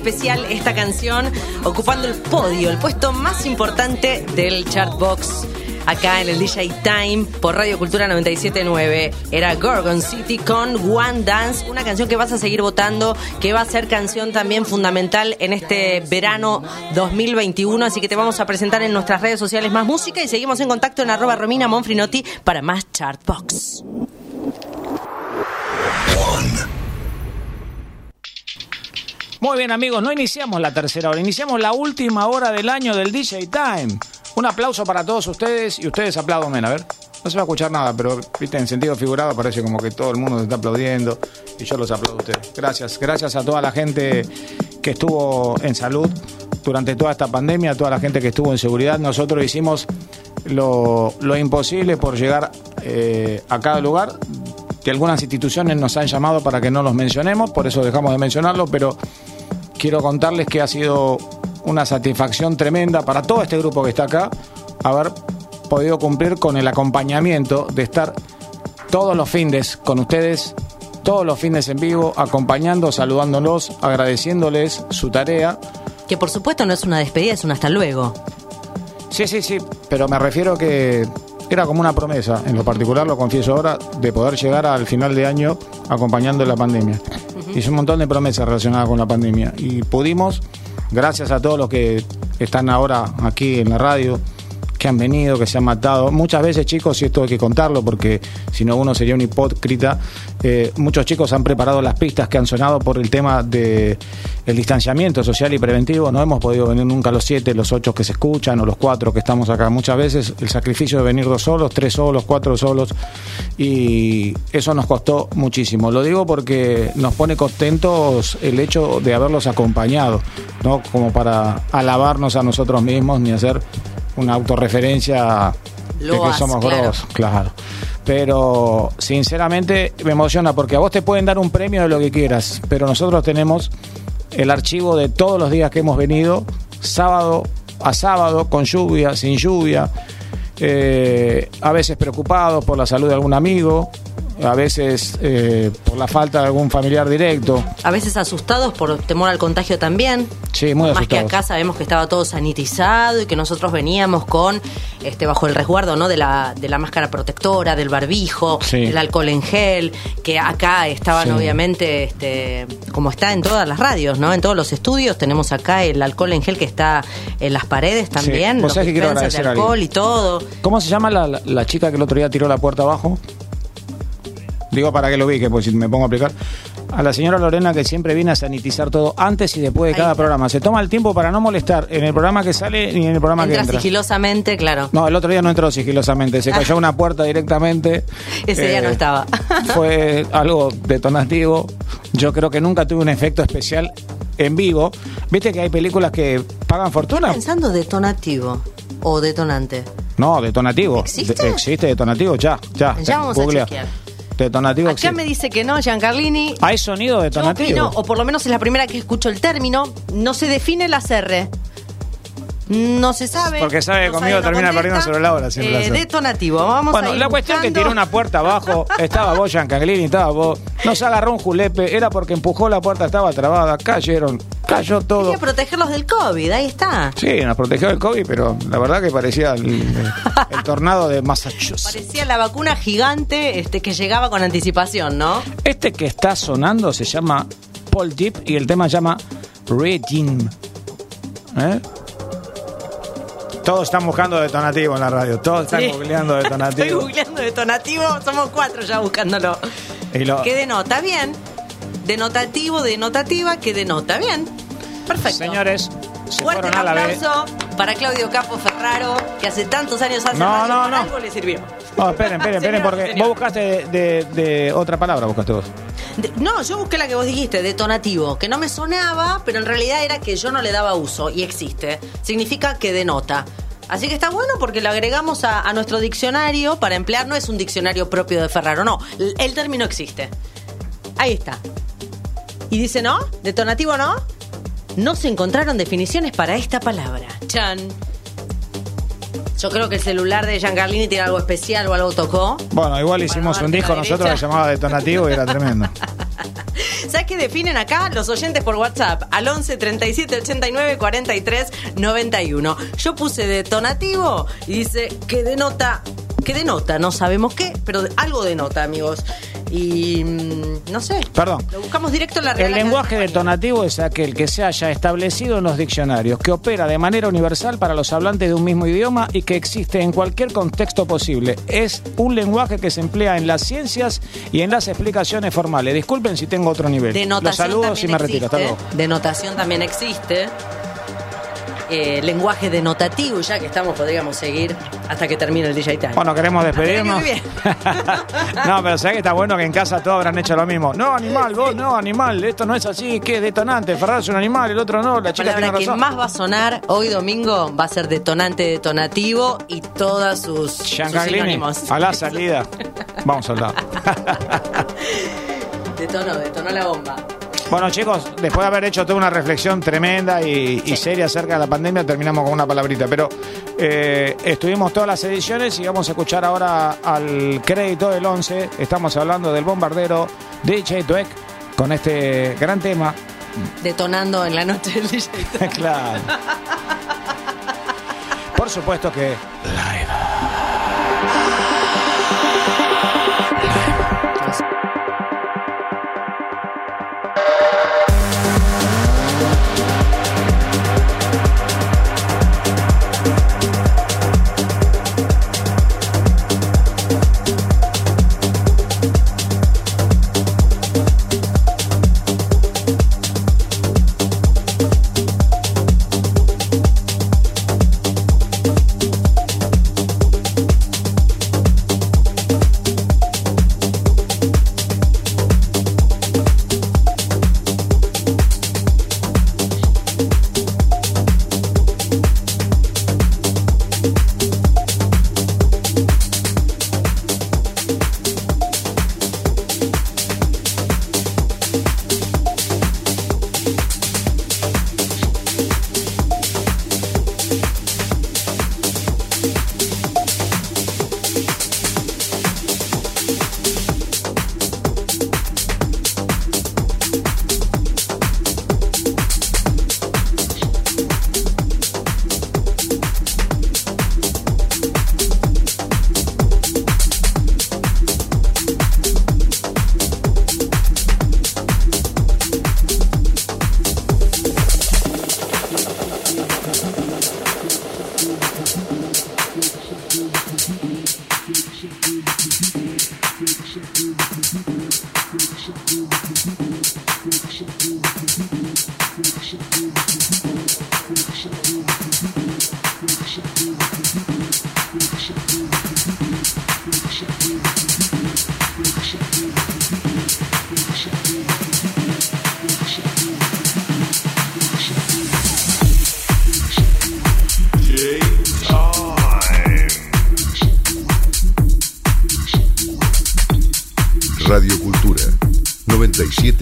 Especial esta canción, ocupando el podio, el puesto más importante del Chartbox. Acá en el DJ Time por Radio Cultura 979 era Gorgon City con One Dance, una canción que vas a seguir votando, que va a ser canción también fundamental en este verano 2021. Así que te vamos a presentar en nuestras redes sociales más música y seguimos en contacto en arroba Romina Monfrinotti para más Chartbox. Muy bien, amigos, no iniciamos la tercera hora, iniciamos la última hora del año del DJ Time. Un aplauso para todos ustedes y ustedes aplaudan, a ver. No se va a escuchar nada, pero viste, en sentido figurado parece como que todo el mundo se está aplaudiendo y yo los aplaudo a ustedes. Gracias, gracias a toda la gente que estuvo en salud durante toda esta pandemia, a toda la gente que estuvo en seguridad. Nosotros hicimos lo, lo imposible por llegar eh, a cada lugar que algunas instituciones nos han llamado para que no los mencionemos, por eso dejamos de mencionarlo, pero quiero contarles que ha sido una satisfacción tremenda para todo este grupo que está acá haber podido cumplir con el acompañamiento de estar todos los fines con ustedes, todos los fines en vivo, acompañando, saludándolos, agradeciéndoles su tarea. Que por supuesto no es una despedida, es un hasta luego. Sí, sí, sí, pero me refiero que era como una promesa, en lo particular lo confieso ahora, de poder llegar al final de año acompañando la pandemia. Hice un montón de promesas relacionadas con la pandemia y pudimos, gracias a todos los que están ahora aquí en la radio, que han venido, que se han matado. Muchas veces, chicos, y esto hay que contarlo porque si no uno sería un hipócrita, eh, muchos chicos han preparado las pistas que han sonado por el tema de el distanciamiento social y preventivo. No hemos podido venir nunca los siete, los ocho que se escuchan o los cuatro que estamos acá. Muchas veces el sacrificio de venir dos solos, tres solos, cuatro solos y eso nos costó muchísimo. Lo digo porque nos pone contentos el hecho de haberlos acompañado, no como para alabarnos a nosotros mismos ni hacer una autorreferencia de que somos claro. grosos, claro. Pero sinceramente me emociona porque a vos te pueden dar un premio de lo que quieras, pero nosotros tenemos el archivo de todos los días que hemos venido, sábado a sábado, con lluvia, sin lluvia, eh, a veces preocupados por la salud de algún amigo, a veces eh, por la falta de algún familiar directo. A veces asustados por temor al contagio también. Sí, muy Más que acá sabemos que estaba todo sanitizado y que nosotros veníamos con, este, bajo el resguardo, ¿no? De la, de la máscara protectora, del barbijo, Sí. del alcohol en gel, que acá estaban Sí. obviamente, este, como está en todas las radios, ¿no? En todos los estudios tenemos acá el alcohol en gel que está en las paredes también, Vos los sabés que quiero de alcohol y todo. ¿Cómo se llama la, la- la chica que el otro día tiró la puerta abajo? Digo para que lo ubique, pues si me pongo a aplicar. A la señora Lorena que siempre viene a sanitizar todo antes y después de cada programa. Se toma el tiempo para no molestar en el programa que sale ni en el programa que Entra entra. sigilosamente, claro. No, el otro día no entró sigilosamente, se cayó una puerta directamente. Ese día Eh, no estaba. Fue algo detonativo. Yo creo que nunca tuve un efecto especial en vivo. Viste que hay películas que pagan fortuna. Pensando detonativo o detonante. No, detonativo. ¿Existe? De- existe detonativo, ya, ya. Ya vamos a Googlea. chequear. Detonativo Acá existe. me dice que no, Giancarlini. ¿Hay sonido Yo detonativo? opino, o por lo menos es la primera que escucho el término, no se define la R. No se sabe. Porque sabe que no conmigo termina perdiendo sobre la hora siempre Eh, detonativo. Vamos Bueno, a ir la cuestión que buscando. tiró una puerta abajo, estaba vos, Giancaglini, estaba vos, nos agarró un julepe, era porque empujó la puerta, estaba trabada, cayeron, cayó todo. Quería protegerlos del COVID, ahí está. Sí, nos protegió del COVID, pero la verdad que parecía el, el tornado de Massachusetts. Parecía la vacuna gigante este, que llegaba con anticipación, ¿no? Este que está sonando se llama Paul Deep y el tema se llama Regime. ¿Eh? Todos están buscando detonativo en la radio, todos están Sí. googleando Estoy detonativo. googleando detonativo, somos cuatro ya buscándolo. Y lo- ¿Qué denota? Bien. Denotativo, denotativa, que denota? Bien. Perfecto. Señores, se Fuerte fueron a la B. aplauso para Claudio Capo Ferraro, que hace tantos años hace No, radio, no, no. algo le sirvió. No, esperen, esperen, esperen, Señor, porque señor. vos buscaste de, de- de otra palabra, buscaste vos. No, yo busqué la que vos dijiste, detonativo, que no me sonaba, pero en realidad era que yo no le daba uso y existe. Significa que denota. Así que está bueno porque lo agregamos a, a nuestro diccionario para emplear. No es un diccionario propio de Ferraro, no. El, el término existe. Ahí está. Y dice, ¿no? ¿Detonativo no? No se encontraron definiciones para esta palabra. Chan. Yo creo que el celular de Giancarlini tiene algo especial o algo tocó. Bueno, igual hicimos un disco nosotros que llamaba Detonativo y era tremendo. ¿Sabes qué definen acá los oyentes por WhatsApp? Al 11 37 89 43 91. Yo puse detonativo y dice que denota. Que denota? No sabemos qué, pero de- algo denota, amigos. Y. mm, no sé. Perdón. Lo buscamos directo en la Real El lenguaje detonativo es aquel que se haya establecido en los diccionarios, que opera de manera universal para los hablantes de un mismo idioma y que existe en cualquier contexto posible. Es un lenguaje que se emplea en las ciencias y en las explicaciones formales. Disculpen si tengo otro nivel. Los Denotación saludos y me retiro. Hasta luego. Denotación también existe. Eh, lenguaje denotativo, ya que estamos, podríamos seguir hasta que termine el DJ Time. Bueno, queremos despedirnos. Que. No, pero sabés que está bueno que en casa todos habrán hecho lo mismo. No, animal, vos no, animal, esto no es así, ¿qué? Detonante, Ferrari es un animal, el otro no, la La chica tiene palabra que razón. más va a sonar hoy domingo va a ser detonante detonativo y todas sus, sus sinónimos. a la salida. Vamos al lado. Detonó, detonó la bomba. Bueno, chicos, después de haber hecho toda una reflexión tremenda y, y seria acerca de la pandemia, terminamos con una palabrita. Pero eh, estuvimos todas las ediciones y vamos a escuchar ahora al crédito del 11. Estamos hablando del bombardero DJ Dweck con este gran tema. Detonando en la noche del DJ. Claro. Por supuesto que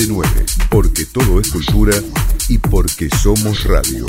979, porque todo es cultura y porque somos radio.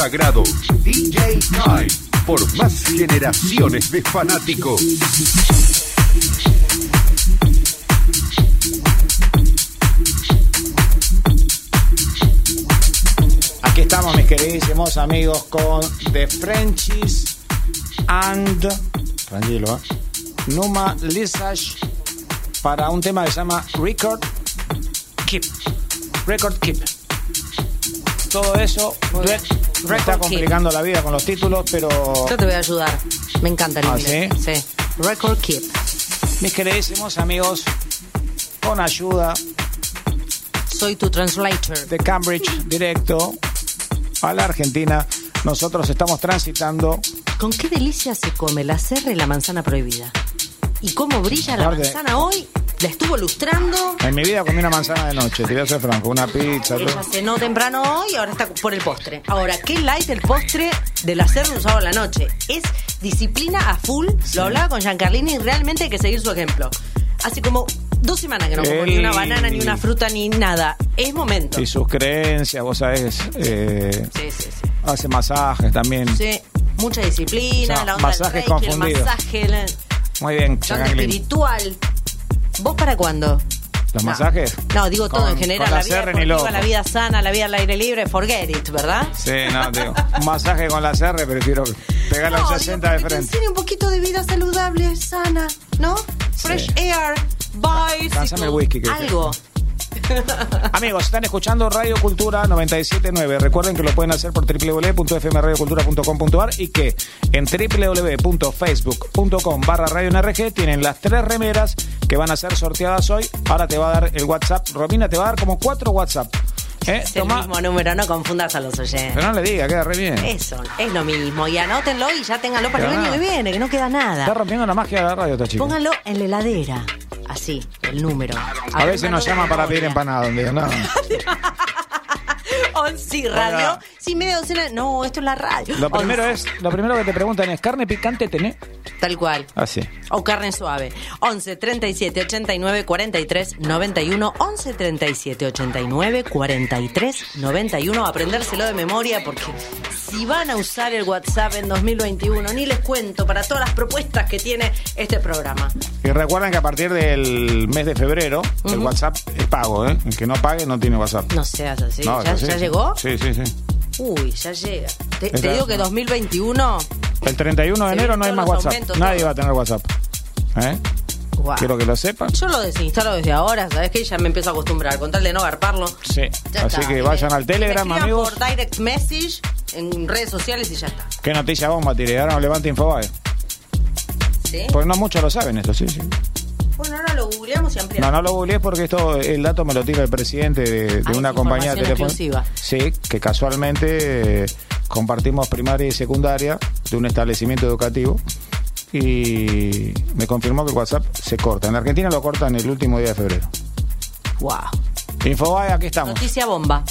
Fuego sagrado. DJ Time, por más generaciones de fanáticos. Aquí estamos, mis queridísimos amigos, con The Frenchies and. Tranquilo, ¿eh? Numa Lisage para un tema que se llama Record Keep. Record Keep. Todo eso bien. Me está complicando la vida con los títulos, pero Yo te voy a ayudar. Me encanta el ¿Ah, inglés. sí? Record Keep. mis queridísimos amigos, con ayuda Soy tu translator. de Cambridge directo a la Argentina, nosotros estamos transitando ¿Con qué delicia se come la serra y la manzana prohibida? ¿Y cómo brilla la manzana hoy? La estuvo lustrando. En mi vida comí una manzana de noche, te voy a ser franco, una pizza. todo. Ella cenó temprano hoy y ahora está por el postre. Ahora, ¿qué light el postre del hacerlo un sábado a la noche? Es disciplina a full. Lo hablaba con Giancarlini y realmente hay que seguir su ejemplo. Hace como dos semanas que no como ni una banana, ni una fruta, ni nada. Es momento. Y sus creencias, vos sabés, eh, Sí, sí, sí. hace masajes también. Sí, mucha disciplina, O sea, la onda masajes del reiki, el masaje, la Muy bien, onda Chacanglin. espiritual. ¿Vos para cuándo? ¿Los No. masajes? No, digo todo Con- en general. con la La vida deportiva, la vida sana, la vida al aire libre, forget it, ¿verdad? Sí, no, digo, un masaje con la CR, prefiero pegarle No, al digo, 60 de frente. enseña un poquito de vida saludable, sana, ¿no? Fresh air, bicycle, el whisky, que- algo. Amigos, están escuchando Radio Cultura 979. Recuerden que lo pueden hacer por www.fmradiocultura.com.ar y que en www.facebook.com barra Radio NRG tienen las tres remeras que van a ser sorteadas hoy. Ahora te va a dar el WhatsApp. Romina te va a dar como cuatro WhatsApp. ¿Eh? Es el mismo número, no confundas a los oyentes. Pero no le diga, queda re bien. Eso, es lo mismo. Y anótenlo y ya ténganlo para el año que viene, que no queda Está nada. rompiendo la magia de la radio esta chica. Pónganlo en la heladera. Así, el número. A veces nos llaman para pedir empanada un día, no. Sí, radio. Hola. Sí, media docena. No, esto es la radio. Lo primero Once. es, lo primero que te preguntan es, ¿carne picante tenés? Tal cual. Así. O carne suave. 11 37 89 43 91. 11 37 89 43 91. Aprendérselo de memoria porque si van a usar el WhatsApp en 2021, ni les cuento para todas las propuestas que tiene este programa. Y recuerden que a partir del mes de febrero, el. WhatsApp es pago, ¿eh? El que no pague no tiene WhatsApp. No seas así. No, ¿Ya, así. Ya llegó? Sí, sí, sí. Uy, ya llega. Te, digo que 2021. El 31 de enero no hay más WhatsApp. Nadie todo. va a tener WhatsApp. ¿Eh? Quiero que lo sepan. Yo lo desinstalo desde ahora, ¿sabes qué? Ya me empiezo a acostumbrar, con tal de no garparlo. Sí. Ya Así está. que vayan me- al Telegram, me amigos. por direct message en redes sociales y ya está. ¿Qué noticia bomba tiré? Ahora no levanta Infobae. ¿Sí? Porque no muchos lo saben esto, sí, sí. Bueno, ahora lo googleamos y No, ampliamos. no lo googleé porque esto, el dato me lo tira el presidente de, de Ah, una compañía de información teléfono. exclusiva. Sí, que casualmente eh, compartimos primaria y secundaria de un establecimiento educativo y me confirmó que el WhatsApp se corta. En Argentina lo cortan el último día de febrero. Wow. Infobae, aquí estamos. Noticia bomba.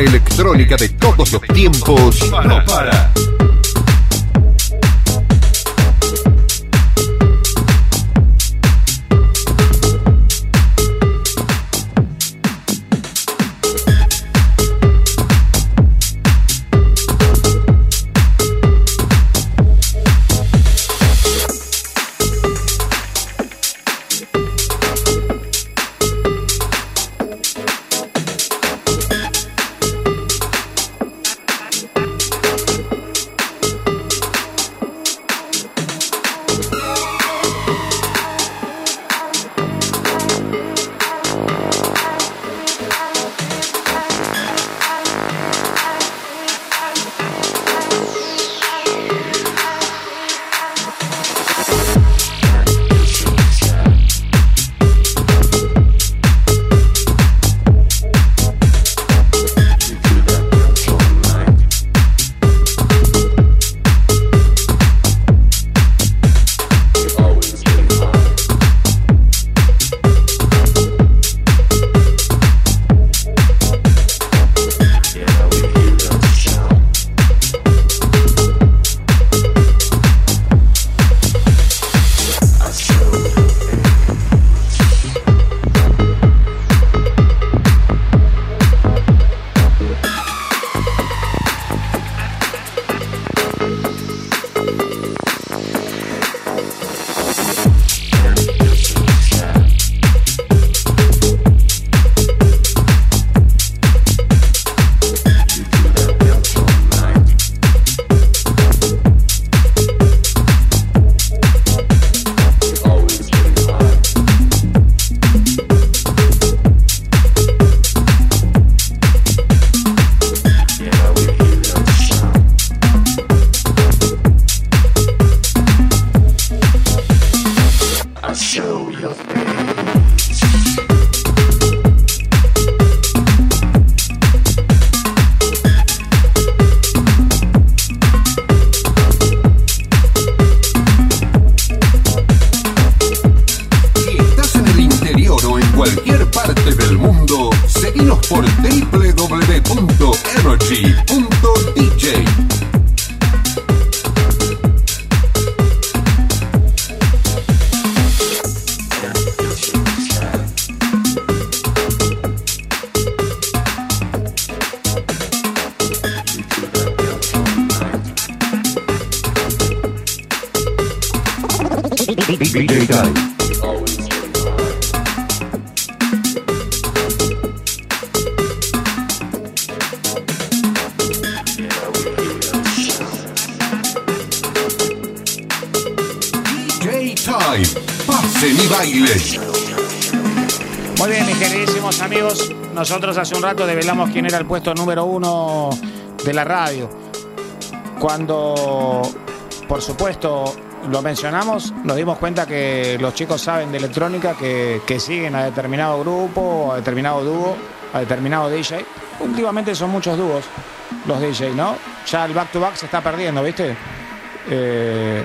Electrónica de hace un rato develamos quién era el puesto número uno de la radio. Cuando, por supuesto, lo mencionamos, nos dimos cuenta que los chicos saben de electrónica, que, que siguen a determinado grupo, a determinado dúo, a determinado DJ. Últimamente son muchos dúos los DJ, ¿no? Ya el back to back se está perdiendo, ¿viste? Eh,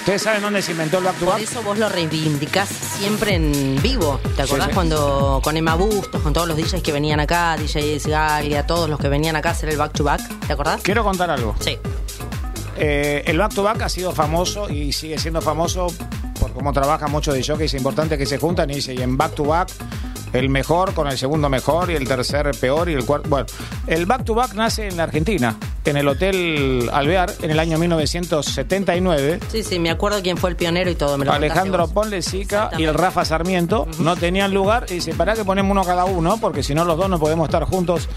¿Ustedes saben dónde se inventó el back to Por back? eso vos lo reivindicás siempre en vivo. ¿Te acordás Sí, sí. cuando con Emma Bustos, con todos los DJs que venían acá, DJ Galia, todos los que venían acá a hacer el back to back? ¿Te acordás? Quiero contar algo. Sí. Eh, el back to back ha sido famoso y sigue siendo famoso por cómo trabajan muchos de es importante que se juntan y dice, y en back to back, el mejor con el segundo mejor y el tercer peor y el cuarto. Bueno, el back to back nace en la Argentina, en el Hotel Alvear, en el año 1979. Sí, sí, me acuerdo quién fue el pionero y todo. Me lo Alejandro. Ponle Sica y el Rafa Sarmiento no tenían lugar y dice, ¿para que ponemos uno cada uno? Porque si no los dos no podemos estar juntos.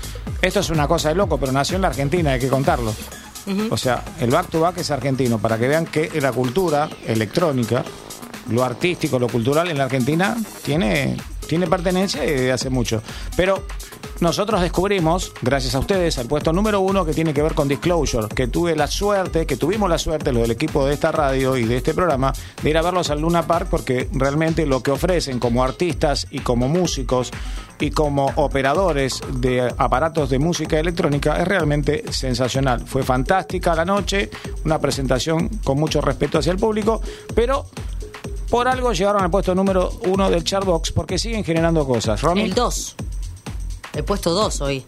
Esto es una cosa de loco, pero nació en la Argentina, hay que contarlo. O sea, el back to back es argentino, para que vean que la cultura electrónica, lo artístico, lo cultural en la Argentina tiene, tiene pertenencia desde hace mucho. Pero nosotros descubrimos, gracias a ustedes, al puesto número uno que tiene que ver con Disclosure, que tuve la suerte, que tuvimos la suerte, los del equipo de esta radio y de este programa, de ir a verlos al Luna Park porque realmente lo que ofrecen como artistas y como músicos y como operadores de aparatos de música electrónica es realmente sensacional. Fue fantástica la noche, una presentación con mucho respeto hacia el público, pero por algo llegaron al puesto número uno del Chartbox porque siguen generando cosas. Romy. El 2. El puesto 2 hoy.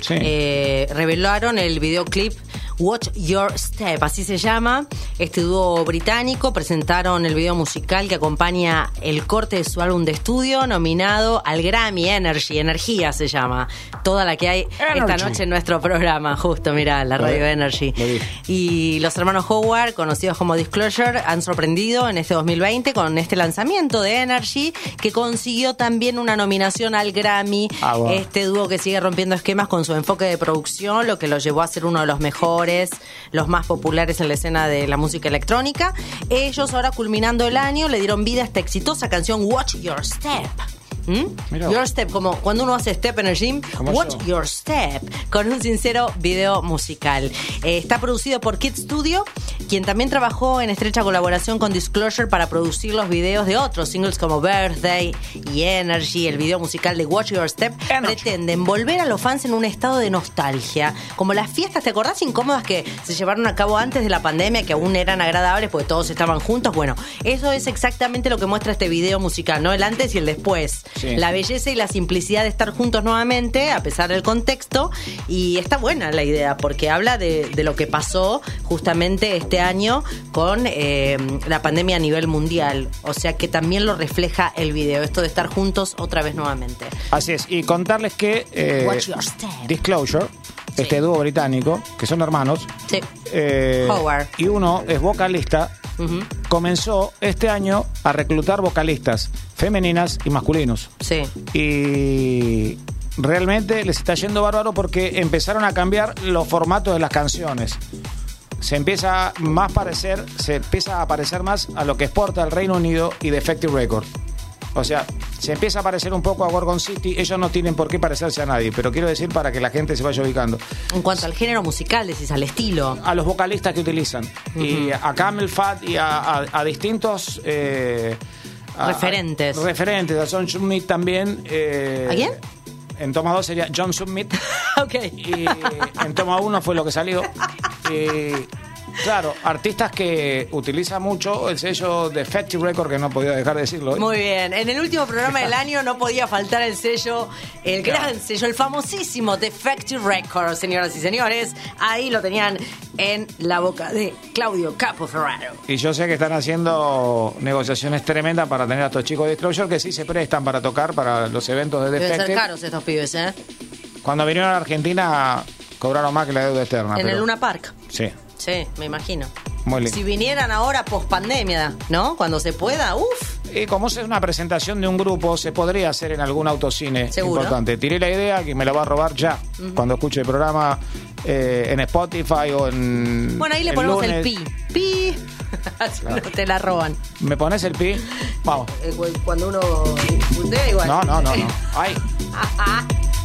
Sí. Eh, revelaron el videoclip Watch Your Step, así se llama. Este dúo británico presentaron el video musical que acompaña el corte de su álbum de estudio nominado al Grammy Energy, Energía se llama. Toda la que hay esta noche en nuestro programa, justo, mira, la radio Energy. Y los hermanos Howard, conocidos como Disclosure, han sorprendido en este 2020 con este lanzamiento de Energy, que consiguió también una nominación al Grammy. Ah. Este dúo que sigue rompiendo esquemas con su enfoque de producción, lo que lo llevó a ser uno de los mejores, los más populares en la escena de la música electrónica. Ellos ahora culminando el año le dieron vida a esta exitosa canción Watch Your Step. ¿Mm? Your Step, como cuando uno hace step en el gym, Watch yo. Your Step, con un sincero video musical. Eh, está producido por Kid Studio, quien también trabajó en estrecha colaboración con Disclosure para producir los videos de otros singles como Birthday y Energy. El video musical de Watch Your Step pretende envolver a los fans en un estado de nostalgia, como las fiestas, ¿te acordás? Incómodas que se llevaron a cabo antes de la pandemia, que aún eran agradables porque todos estaban juntos. Bueno, eso es exactamente lo que muestra este video musical, ¿no? El antes y el después. Sí. La belleza y la simplicidad de estar juntos nuevamente, a pesar del contexto. Y está buena la idea, porque habla de, de lo que pasó justamente este año con eh, la pandemia a nivel mundial. O sea que también lo refleja el video, esto de estar juntos otra vez nuevamente. Así es. Y contarles que eh, Watch este dúo británico, que son hermanos, Sí. eh, Howard. y uno es vocalista, comenzó este año a reclutar vocalistas femeninas y masculinos. Sí. Y realmente les está yendo bárbaro porque empezaron a cambiar los formatos de las canciones. Se empieza más parecer, se empieza a parecer más a lo que exporta el Reino Unido y Defective Records. O sea, se empieza a parecer un poco a Gorgon City. Ellos no tienen por qué parecerse a nadie, pero quiero decir para que la gente se vaya ubicando. En cuanto al género musical, decís, al estilo. A los vocalistas que utilizan. Y a Camel Fat y a, a- a distintos. eh, a- Referentes. a- referentes. A John Summit también. eh, ¿A quién? En toma 2 sería John Summit. ok. Y en toma 1 fue lo que salió. Y, claro, artistas que utilizan mucho el sello de Defective Record, que no podía dejar de decirlo. hoy. Muy bien. En el último programa del año no podía faltar el sello, el gran sello, el famosísimo Defective Records, señoras y señores. Ahí lo tenían en la boca de Claudio Capo Ferraro. Y yo sé que están haciendo negociaciones tremendas para tener a estos chicos de Disclosure que sí se prestan para tocar para los eventos de Deben ser Defective. caros estos pibes, ¿eh? Cuando vinieron a Argentina cobraron más que la deuda externa. en pero- el Luna Park. Sí. Sí, me imagino. Muy lindo. Si vinieran ahora post pandemia, ¿no? Cuando se pueda, uff. Y como es una presentación de un grupo, se podría hacer en algún autocine Seguro. importante. Tiré la idea que me la va a robar ya, cuando escuche el programa eh, en Spotify o en. Bueno, ahí le el ponemos el pi. Pi. No te la roban. ¿Me pones el pi? Vamos. Eh, cu- Cuando uno igual. No, no, no, no. Ay.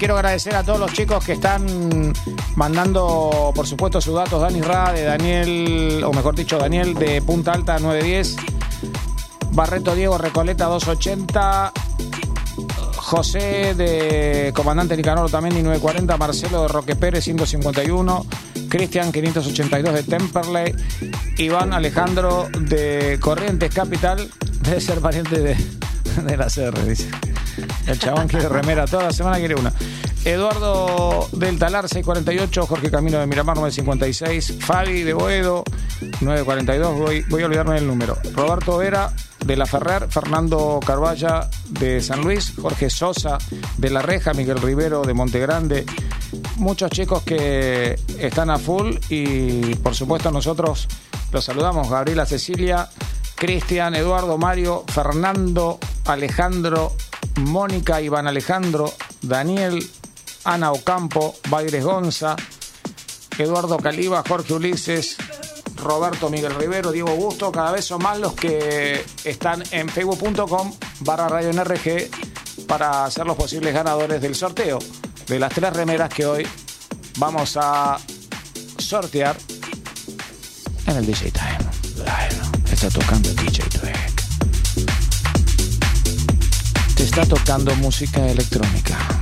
Quiero agradecer a todos los chicos que están mandando, por supuesto, sus datos. Dani Ra, de Daniel, o mejor dicho, Daniel de Punta Alta 910. Barreto Diego Recoleta 280. José de Comandante Nicanor también y 940. Marcelo de Roque Pérez 151. Cristian 582 de Temperley. Iván Alejandro de Corrientes Capital. Debe ser pariente de, de la CR, dice. El chabón quiere remera toda la semana, quiere una. Eduardo del Talar, 648. Jorge Camino de Miramar, 956. Fabi de Boedo, 942. Voy, voy a olvidarme del número. Roberto Vera de La Ferrer. Fernando Carballa de San Luis. Jorge Sosa de La Reja. Miguel Rivero de Montegrande. Muchos chicos que están a full y por supuesto nosotros los saludamos. Gabriela Cecilia, Cristian, Eduardo, Mario, Fernando, Alejandro, Mónica, Iván Alejandro, Daniel, Ana Ocampo, Baires Gonza, Eduardo Caliba, Jorge Ulises, Roberto Miguel Rivero, Diego Busto, cada vez son más los que están en facebook.com barra radio NRG para ser los posibles ganadores del sorteo de las tres remeras que hoy vamos a sortear en el DJ Time. Está tocando DJ Dweck. Te está tocando música electrónica.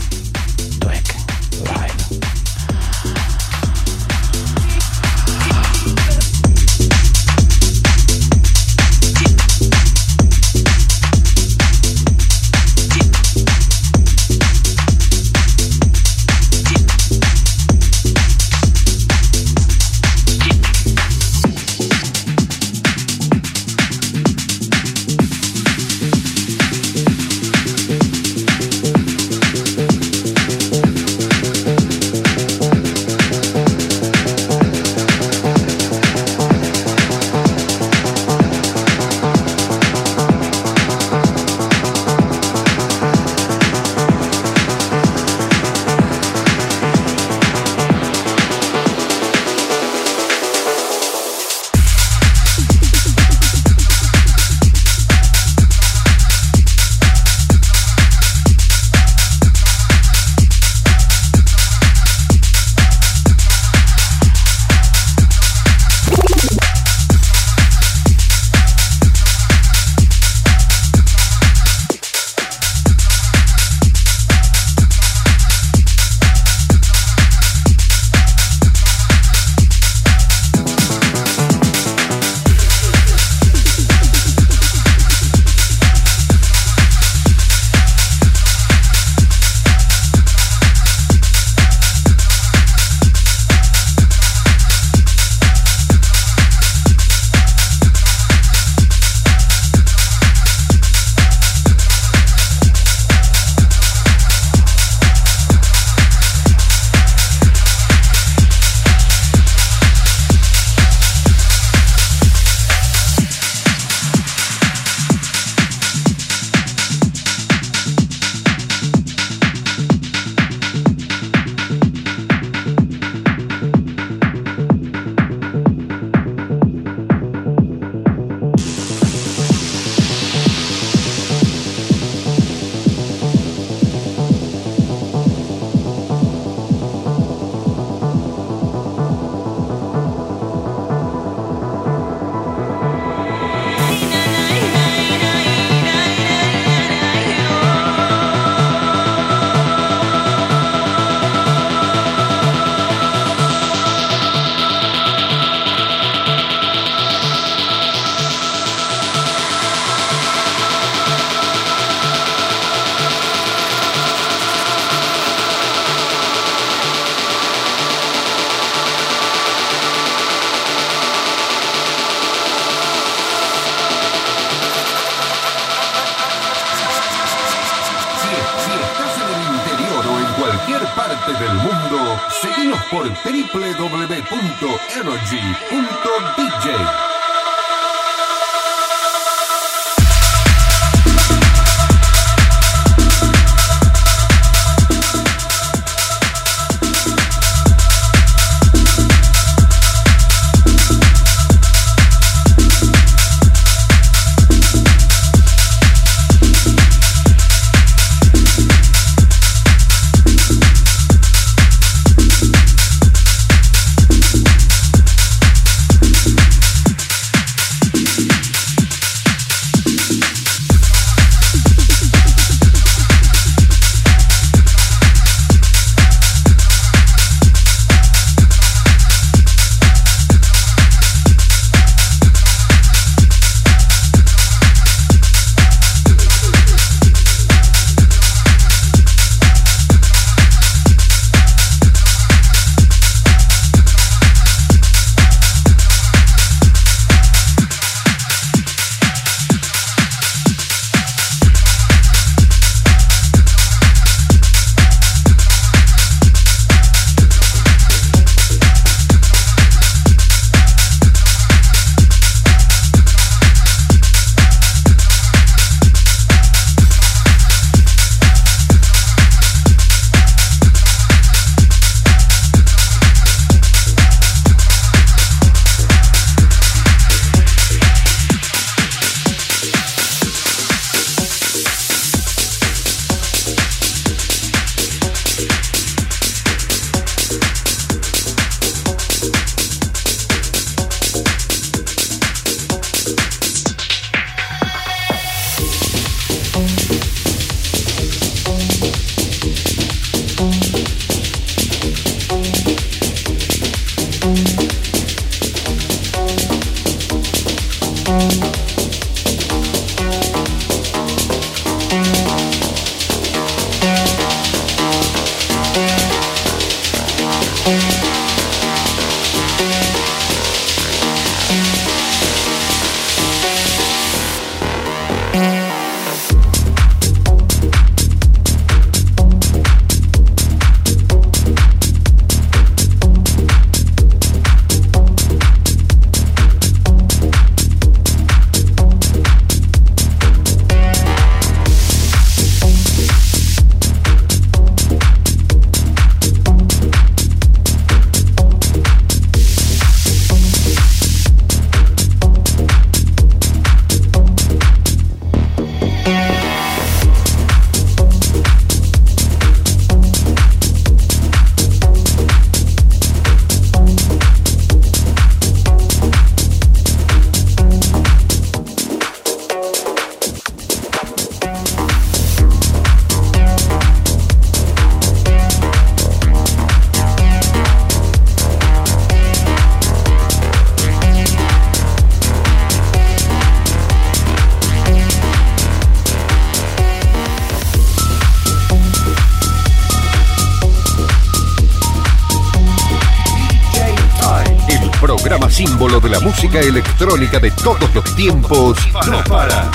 Música electrónica de todos los tiempos no para.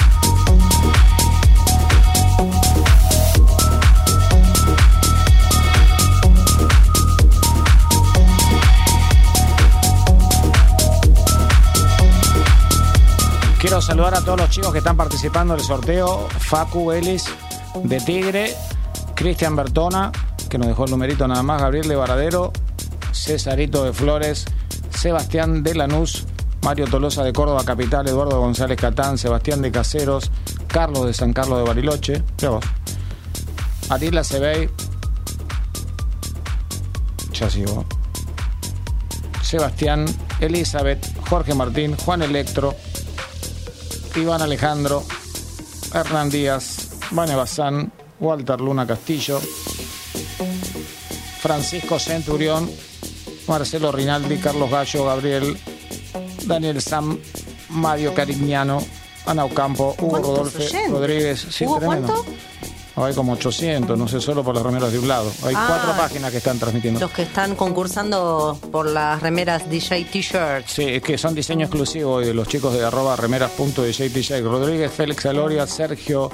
Quiero saludar a todos los chicos que están participando del sorteo. Facu Ellis de Tigre, Cristian Bertona, que nos dejó el numerito nada más, Gabriel de Varadero, Cesarito de Flores, Sebastián de Lanús, Mario Tolosa de Córdoba Capital, Eduardo González Catán, Sebastián de Caseros, Carlos de San Carlos de Bariloche, vos. Sebey, ya. Sebastián, Elizabeth, Jorge Martín, Juan Electro, Iván Alejandro, Hernán Díaz, Vane Bazán, Walter Luna Castillo, Francisco Centurión, Marcelo Rinaldi, Carlos Gallo, Gabriel, Daniel Sam, Mario Carignano, Ana Ocampo, Hugo ¿Cuántos Rodolfo? Rodríguez. Sí, ¿Hubo cuánto? Hay como 800, no sé, solo por las remeras de un lado. Hay Ah. cuatro páginas que están transmitiendo. Los que están concursando por las remeras DJ T-shirts. Sí, es que son diseño exclusivo de los chicos de arroba remeras.djtj. Rodríguez, Félix Aloria, Sergio,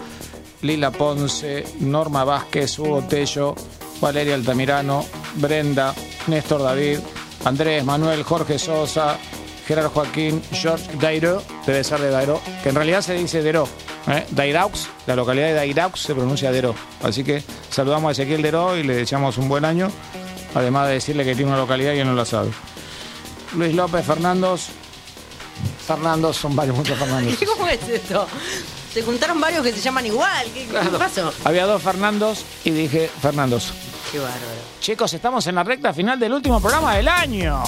Lila Ponce, Norma Vázquez, Hugo Tello, Valeria Altamirano, Brenda, Néstor David, Andrés, Manuel, Jorge Sosa, Gerardo Joaquín, George Dairo, debe ser de Dairo, que en realidad se dice Dero. ¿eh? Dairaux, la localidad de Dairaux se pronuncia Dero. Así que saludamos a Ezequiel Dero y le deseamos un buen año, además de decirle que tiene una localidad y él no la sabe. Luis López, Fernandos. Fernandos, son varios, muchos Fernandos. ¿Cómo es esto? Se juntaron varios que se llaman igual. ¿Qué, qué pasó? Había dos Fernandos y dije Fernandos. Qué bárbaro. Chicos, estamos en la recta final del último programa del año.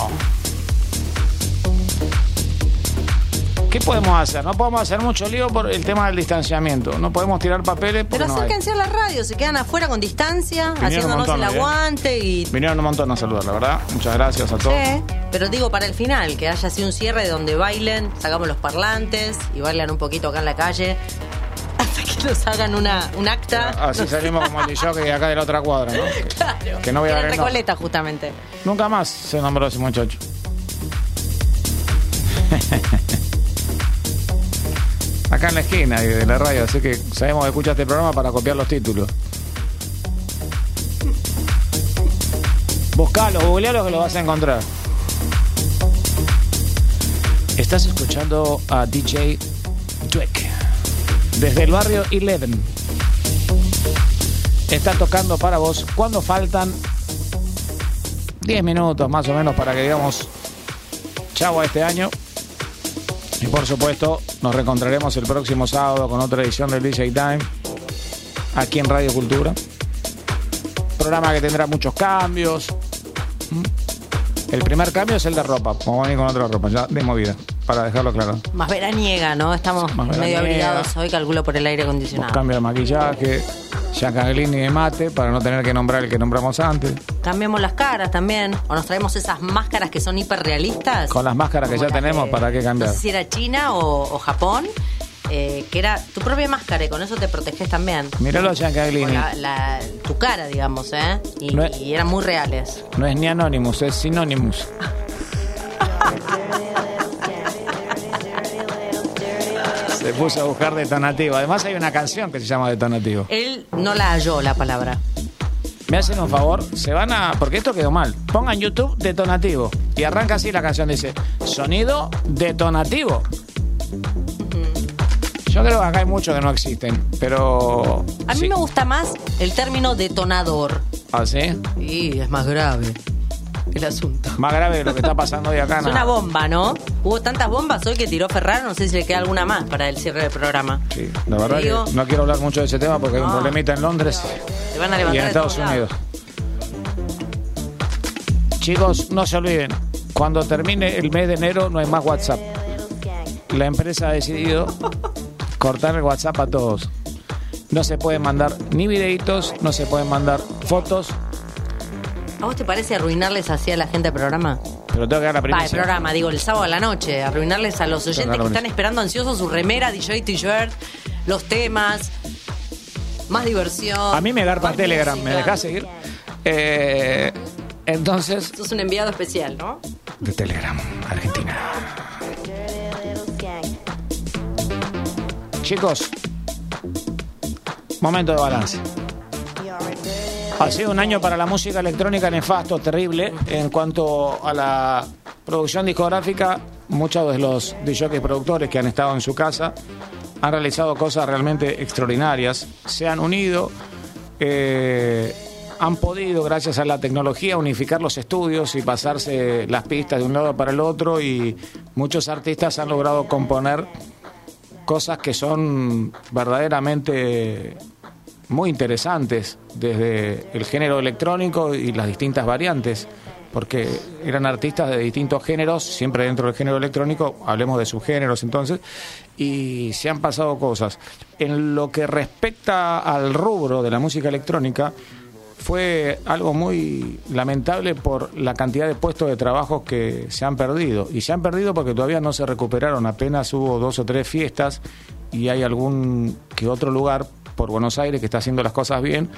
¿Qué podemos hacer? No podemos hacer mucho lío por el tema del distanciamiento. No podemos tirar papeles Pero no acérquense a la radio, se quedan afuera con distancia, Vinieron haciéndonos montón, el aguante y. Vinieron un montón a saludar, la verdad. Muchas gracias a todos. Sí, pero digo para el final, que haya así un cierre donde bailen, sacamos los parlantes y bailan un poquito acá en la calle hasta que nos hagan una, un acta. Así salimos como el DJ acá de la otra cuadra, ¿no? Claro. Que no voy a no- Recoleta, justamente. Nunca más se nombró ese muchacho. Acá en la esquina de la radio, así que sabemos que escuchaste el programa para copiar los títulos. Buscalo, googlealo que lo vas a encontrar. Estás escuchando a DJ Dweck desde el barrio Eleven. Está tocando para vos cuando faltan 10 minutos más o menos para que digamos chau a este año. Y por supuesto, nos reencontraremos el próximo sábado con otra edición del DJ Time aquí en Radio Cultura. Programa que tendrá muchos cambios. ¿Mm? El primer cambio es el de ropa. Vamos a venir con otra ropa, ya de movida, para dejarlo claro. Más veraniega, ¿no? Estamos medio abrigados hoy, calculo por el aire acondicionado. Cambio de maquillaje, Giancaglini de mate, para no tener que nombrar el que nombramos antes. Cambiemos las caras también, o nos traemos esas máscaras que son hiperrealistas. Con las máscaras que ya tenemos, ¿para qué No cambiar? sé si era China o, o Japón, eh, que era tu propia máscara y con eso te proteges también. A Con Giancaglini. la- la- tu cara, digamos, ¿eh? Y, No es- y eran muy reales. No es ni Anonymous, es Synonymous. Se puso a buscar detonativo. Además hay una canción que se llama Detonativo. Él no la halló la palabra. Me hacen un favor, se van a... Porque esto quedó mal. Pongan YouTube detonativo. Y arranca así la canción. Dice, sonido detonativo. Yo creo que acá hay muchos que no existen. Pero... A mí me gusta más el término detonador. ¿Ah, sí? Y es más grave el asunto. Más grave de lo que está pasando hoy acá. Es una bomba, ¿no? Hubo tantas bombas hoy que tiró Ferraro, no sé si le queda alguna más para el cierre del programa. Sí, la verdad digo- que no quiero hablar mucho de ese tema porque hay un problemita en Londres Te van a y en Estados Unidos. Chicos, no se olviden, cuando termine el mes de enero no hay más WhatsApp. La empresa ha decidido cortar el WhatsApp a todos. No se pueden mandar ni videitos, no se pueden mandar fotos, ¿A vos te parece arruinarles así a la gente del programa? pero tengo que dar la Va, el primicia. programa, digo, el sábado a la noche, arruinarles a los oyentes que están esperando ansiosos su remera, DJ t-shirt, los temas, más diversión. A mí me garpa más Telegram, ¿me música. dejás seguir? Eh, entonces, Sos un enviado especial, ¿no? de Telegram, Argentina. Chicos, momento de balance. Ha sido un año para la música electrónica nefasto, terrible. En cuanto a la producción discográfica, muchos de los DJs productores que han estado en su casa han realizado cosas realmente extraordinarias. Se han unido, eh, han podido, gracias a la tecnología, unificar los estudios y pasarse las pistas de un lado para el otro y muchos artistas han logrado componer cosas que son verdaderamente muy interesantes desde el género electrónico y las distintas variantes, porque eran artistas de distintos géneros, siempre dentro del género electrónico, hablemos de subgéneros entonces, y se han pasado cosas. En lo que respecta al rubro de la música electrónica, fue algo muy lamentable por la cantidad de puestos de trabajo que se han perdido. Y se han perdido porque todavía no se recuperaron, apenas hubo dos o tres fiestas y hay algún que otro lugar por Buenos Aires que está haciendo las cosas bien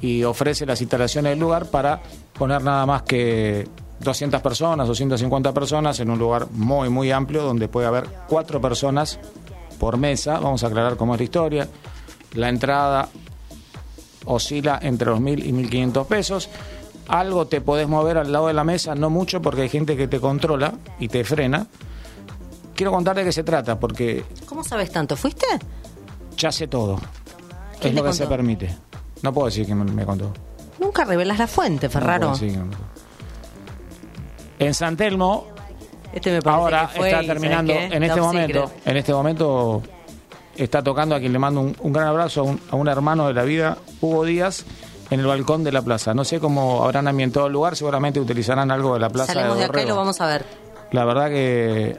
y ofrece las instalaciones del lugar para poner nada más que 200 personas o 150 personas en un lugar muy, muy amplio donde puede haber cuatro personas por mesa. Vamos a aclarar cómo es la historia. La entrada oscila entre los 1.000 y 1.500 pesos. algo te podés mover al lado de la mesa, no mucho porque hay gente que te controla y te frena. Quiero contar de qué se trata, porque ¿Cómo sabes tanto? ¿Fuiste? ya sé todo. ¿Quién Es lo que se permite. No puedo decir que me, me contó. Nunca revelas la fuente, No Ferraro. puedo decir que me contó. En San Telmo, Este me ahora que fue, está y terminando, en este momento, secret. en este momento está tocando a quien le mando un, un gran abrazo a un, a un hermano de la vida, Hugo Díaz, en el balcón de la plaza. No sé cómo habrán ambientado el lugar, seguramente utilizarán algo de la plaza Salimos de de acá y lo vamos a ver. La verdad que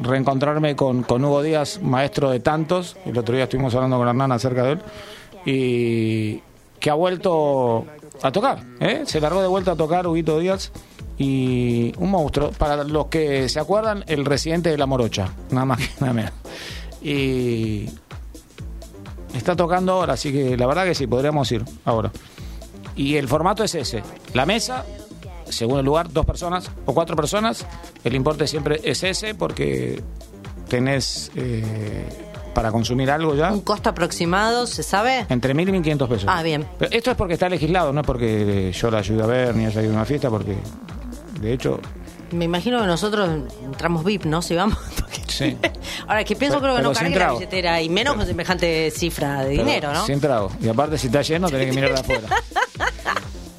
reencontrarme con, con Hugo Díaz, maestro de tantos, el otro día estuvimos hablando con Hernán acerca de él, y que ha vuelto a tocar, ¿eh? se largó de vuelta a tocar Huguito Díaz y un monstruo, para los que se acuerdan, el residente de La Morocha, nada más que nada menos. Y está tocando ahora, así que la verdad que sí, podríamos ir ahora. Y el formato es ese, la mesa, según el lugar, dos personas o cuatro personas. El importe siempre es ese porque tenés eh, para consumir algo ya ¿Un costo aproximado, se sabe? entre mil y mil quinientos pesos. Ah, bien. Pero esto es porque está legislado, no es porque yo la ayude a ver ni haya ido a una fiesta, porque de hecho, Me imagino que nosotros entramos VIP, ¿no? Si vamos. sí. Ahora, que pienso Pero- creo que no cargue la billetera y menos con semejante cifra de Pero dinero, ¿no? Sin trago. Y aparte, si está lleno, tenés que mirar de afuera.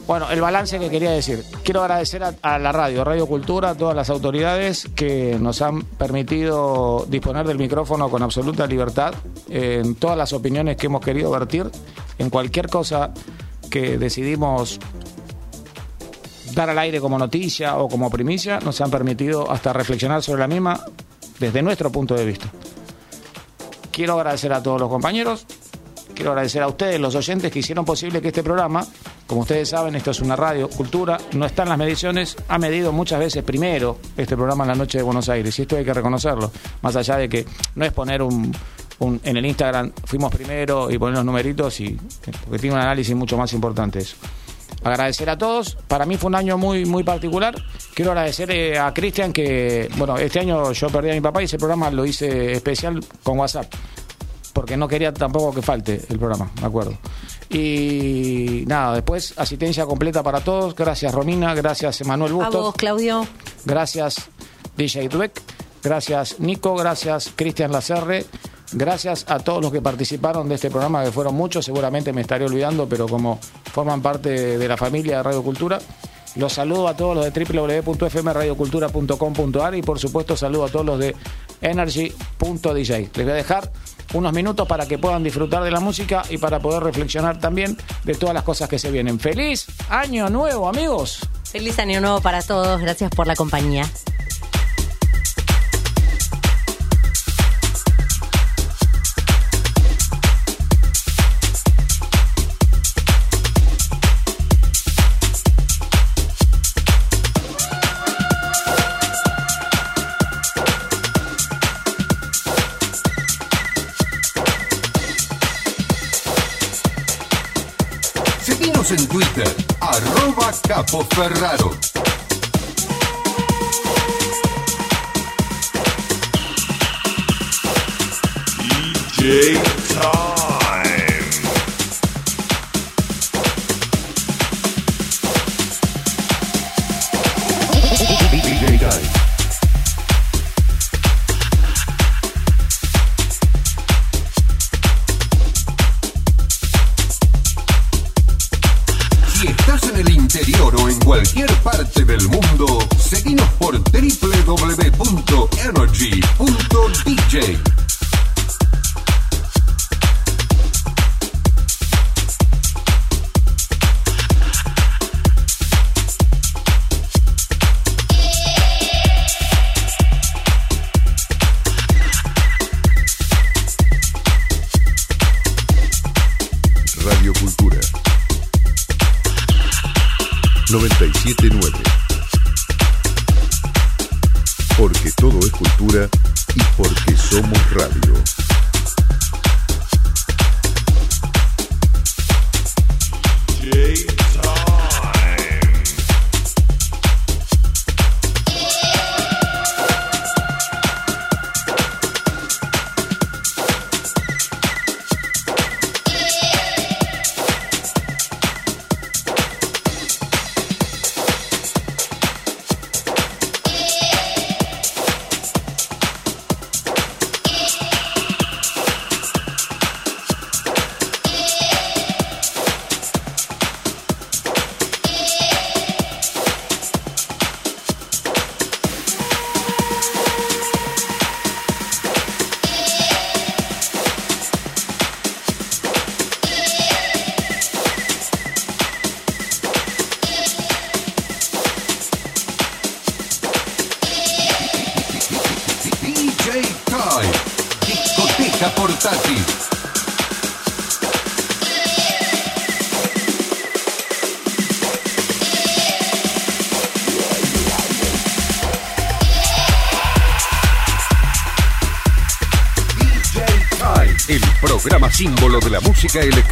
Bueno, el balance que quería decir. Quiero agradecer a, la radio, Radio Cultura, a todas las autoridades que nos han permitido disponer del micrófono con absoluta libertad en todas las opiniones que hemos querido vertir, en cualquier cosa que decidimos dar al aire como noticia o como primicia, nos han permitido hasta reflexionar sobre la misma desde nuestro punto de vista. Quiero agradecer a todos los compañeros, quiero agradecer a ustedes, los oyentes, que hicieron posible que este programa, como ustedes saben, esto es una radio, cultura, no está en las mediciones, ha medido muchas veces primero este programa en la noche de Buenos Aires, y esto hay que reconocerlo, más allá de que no es poner un, en el Instagram, fuimos primero y poner los numeritos, y, porque tiene un análisis mucho más importante eso. Agradecer a todos. Para mí fue un año muy muy particular. Quiero agradecer eh, a Cristian que, bueno, este año yo perdí a mi papá y ese programa lo hice especial con WhatsApp porque no quería tampoco que falte el programa, me acuerdo. Y nada, después asistencia completa para todos. Gracias Romina, gracias Emanuel A Bustos, vos, Claudio. gracias DJ Dweck, gracias Nico, gracias Cristian Lacerre, gracias a todos los que participaron de este programa, que fueron muchos, seguramente me estaré olvidando, pero como forman parte de la familia de Radio Cultura. Los saludo a todos los de www.fmradiocultura.com.ar y por supuesto saludo a todos los de energy.dj. Les voy a dejar unos minutos para que puedan disfrutar de la música y para poder reflexionar también de todas las cosas que se vienen. ¡Feliz año nuevo, amigos! Feliz año nuevo para todos. Gracias por la compañía. Seguinos en Twitter, arroba Capo Ferraro. DJ. Música electrónica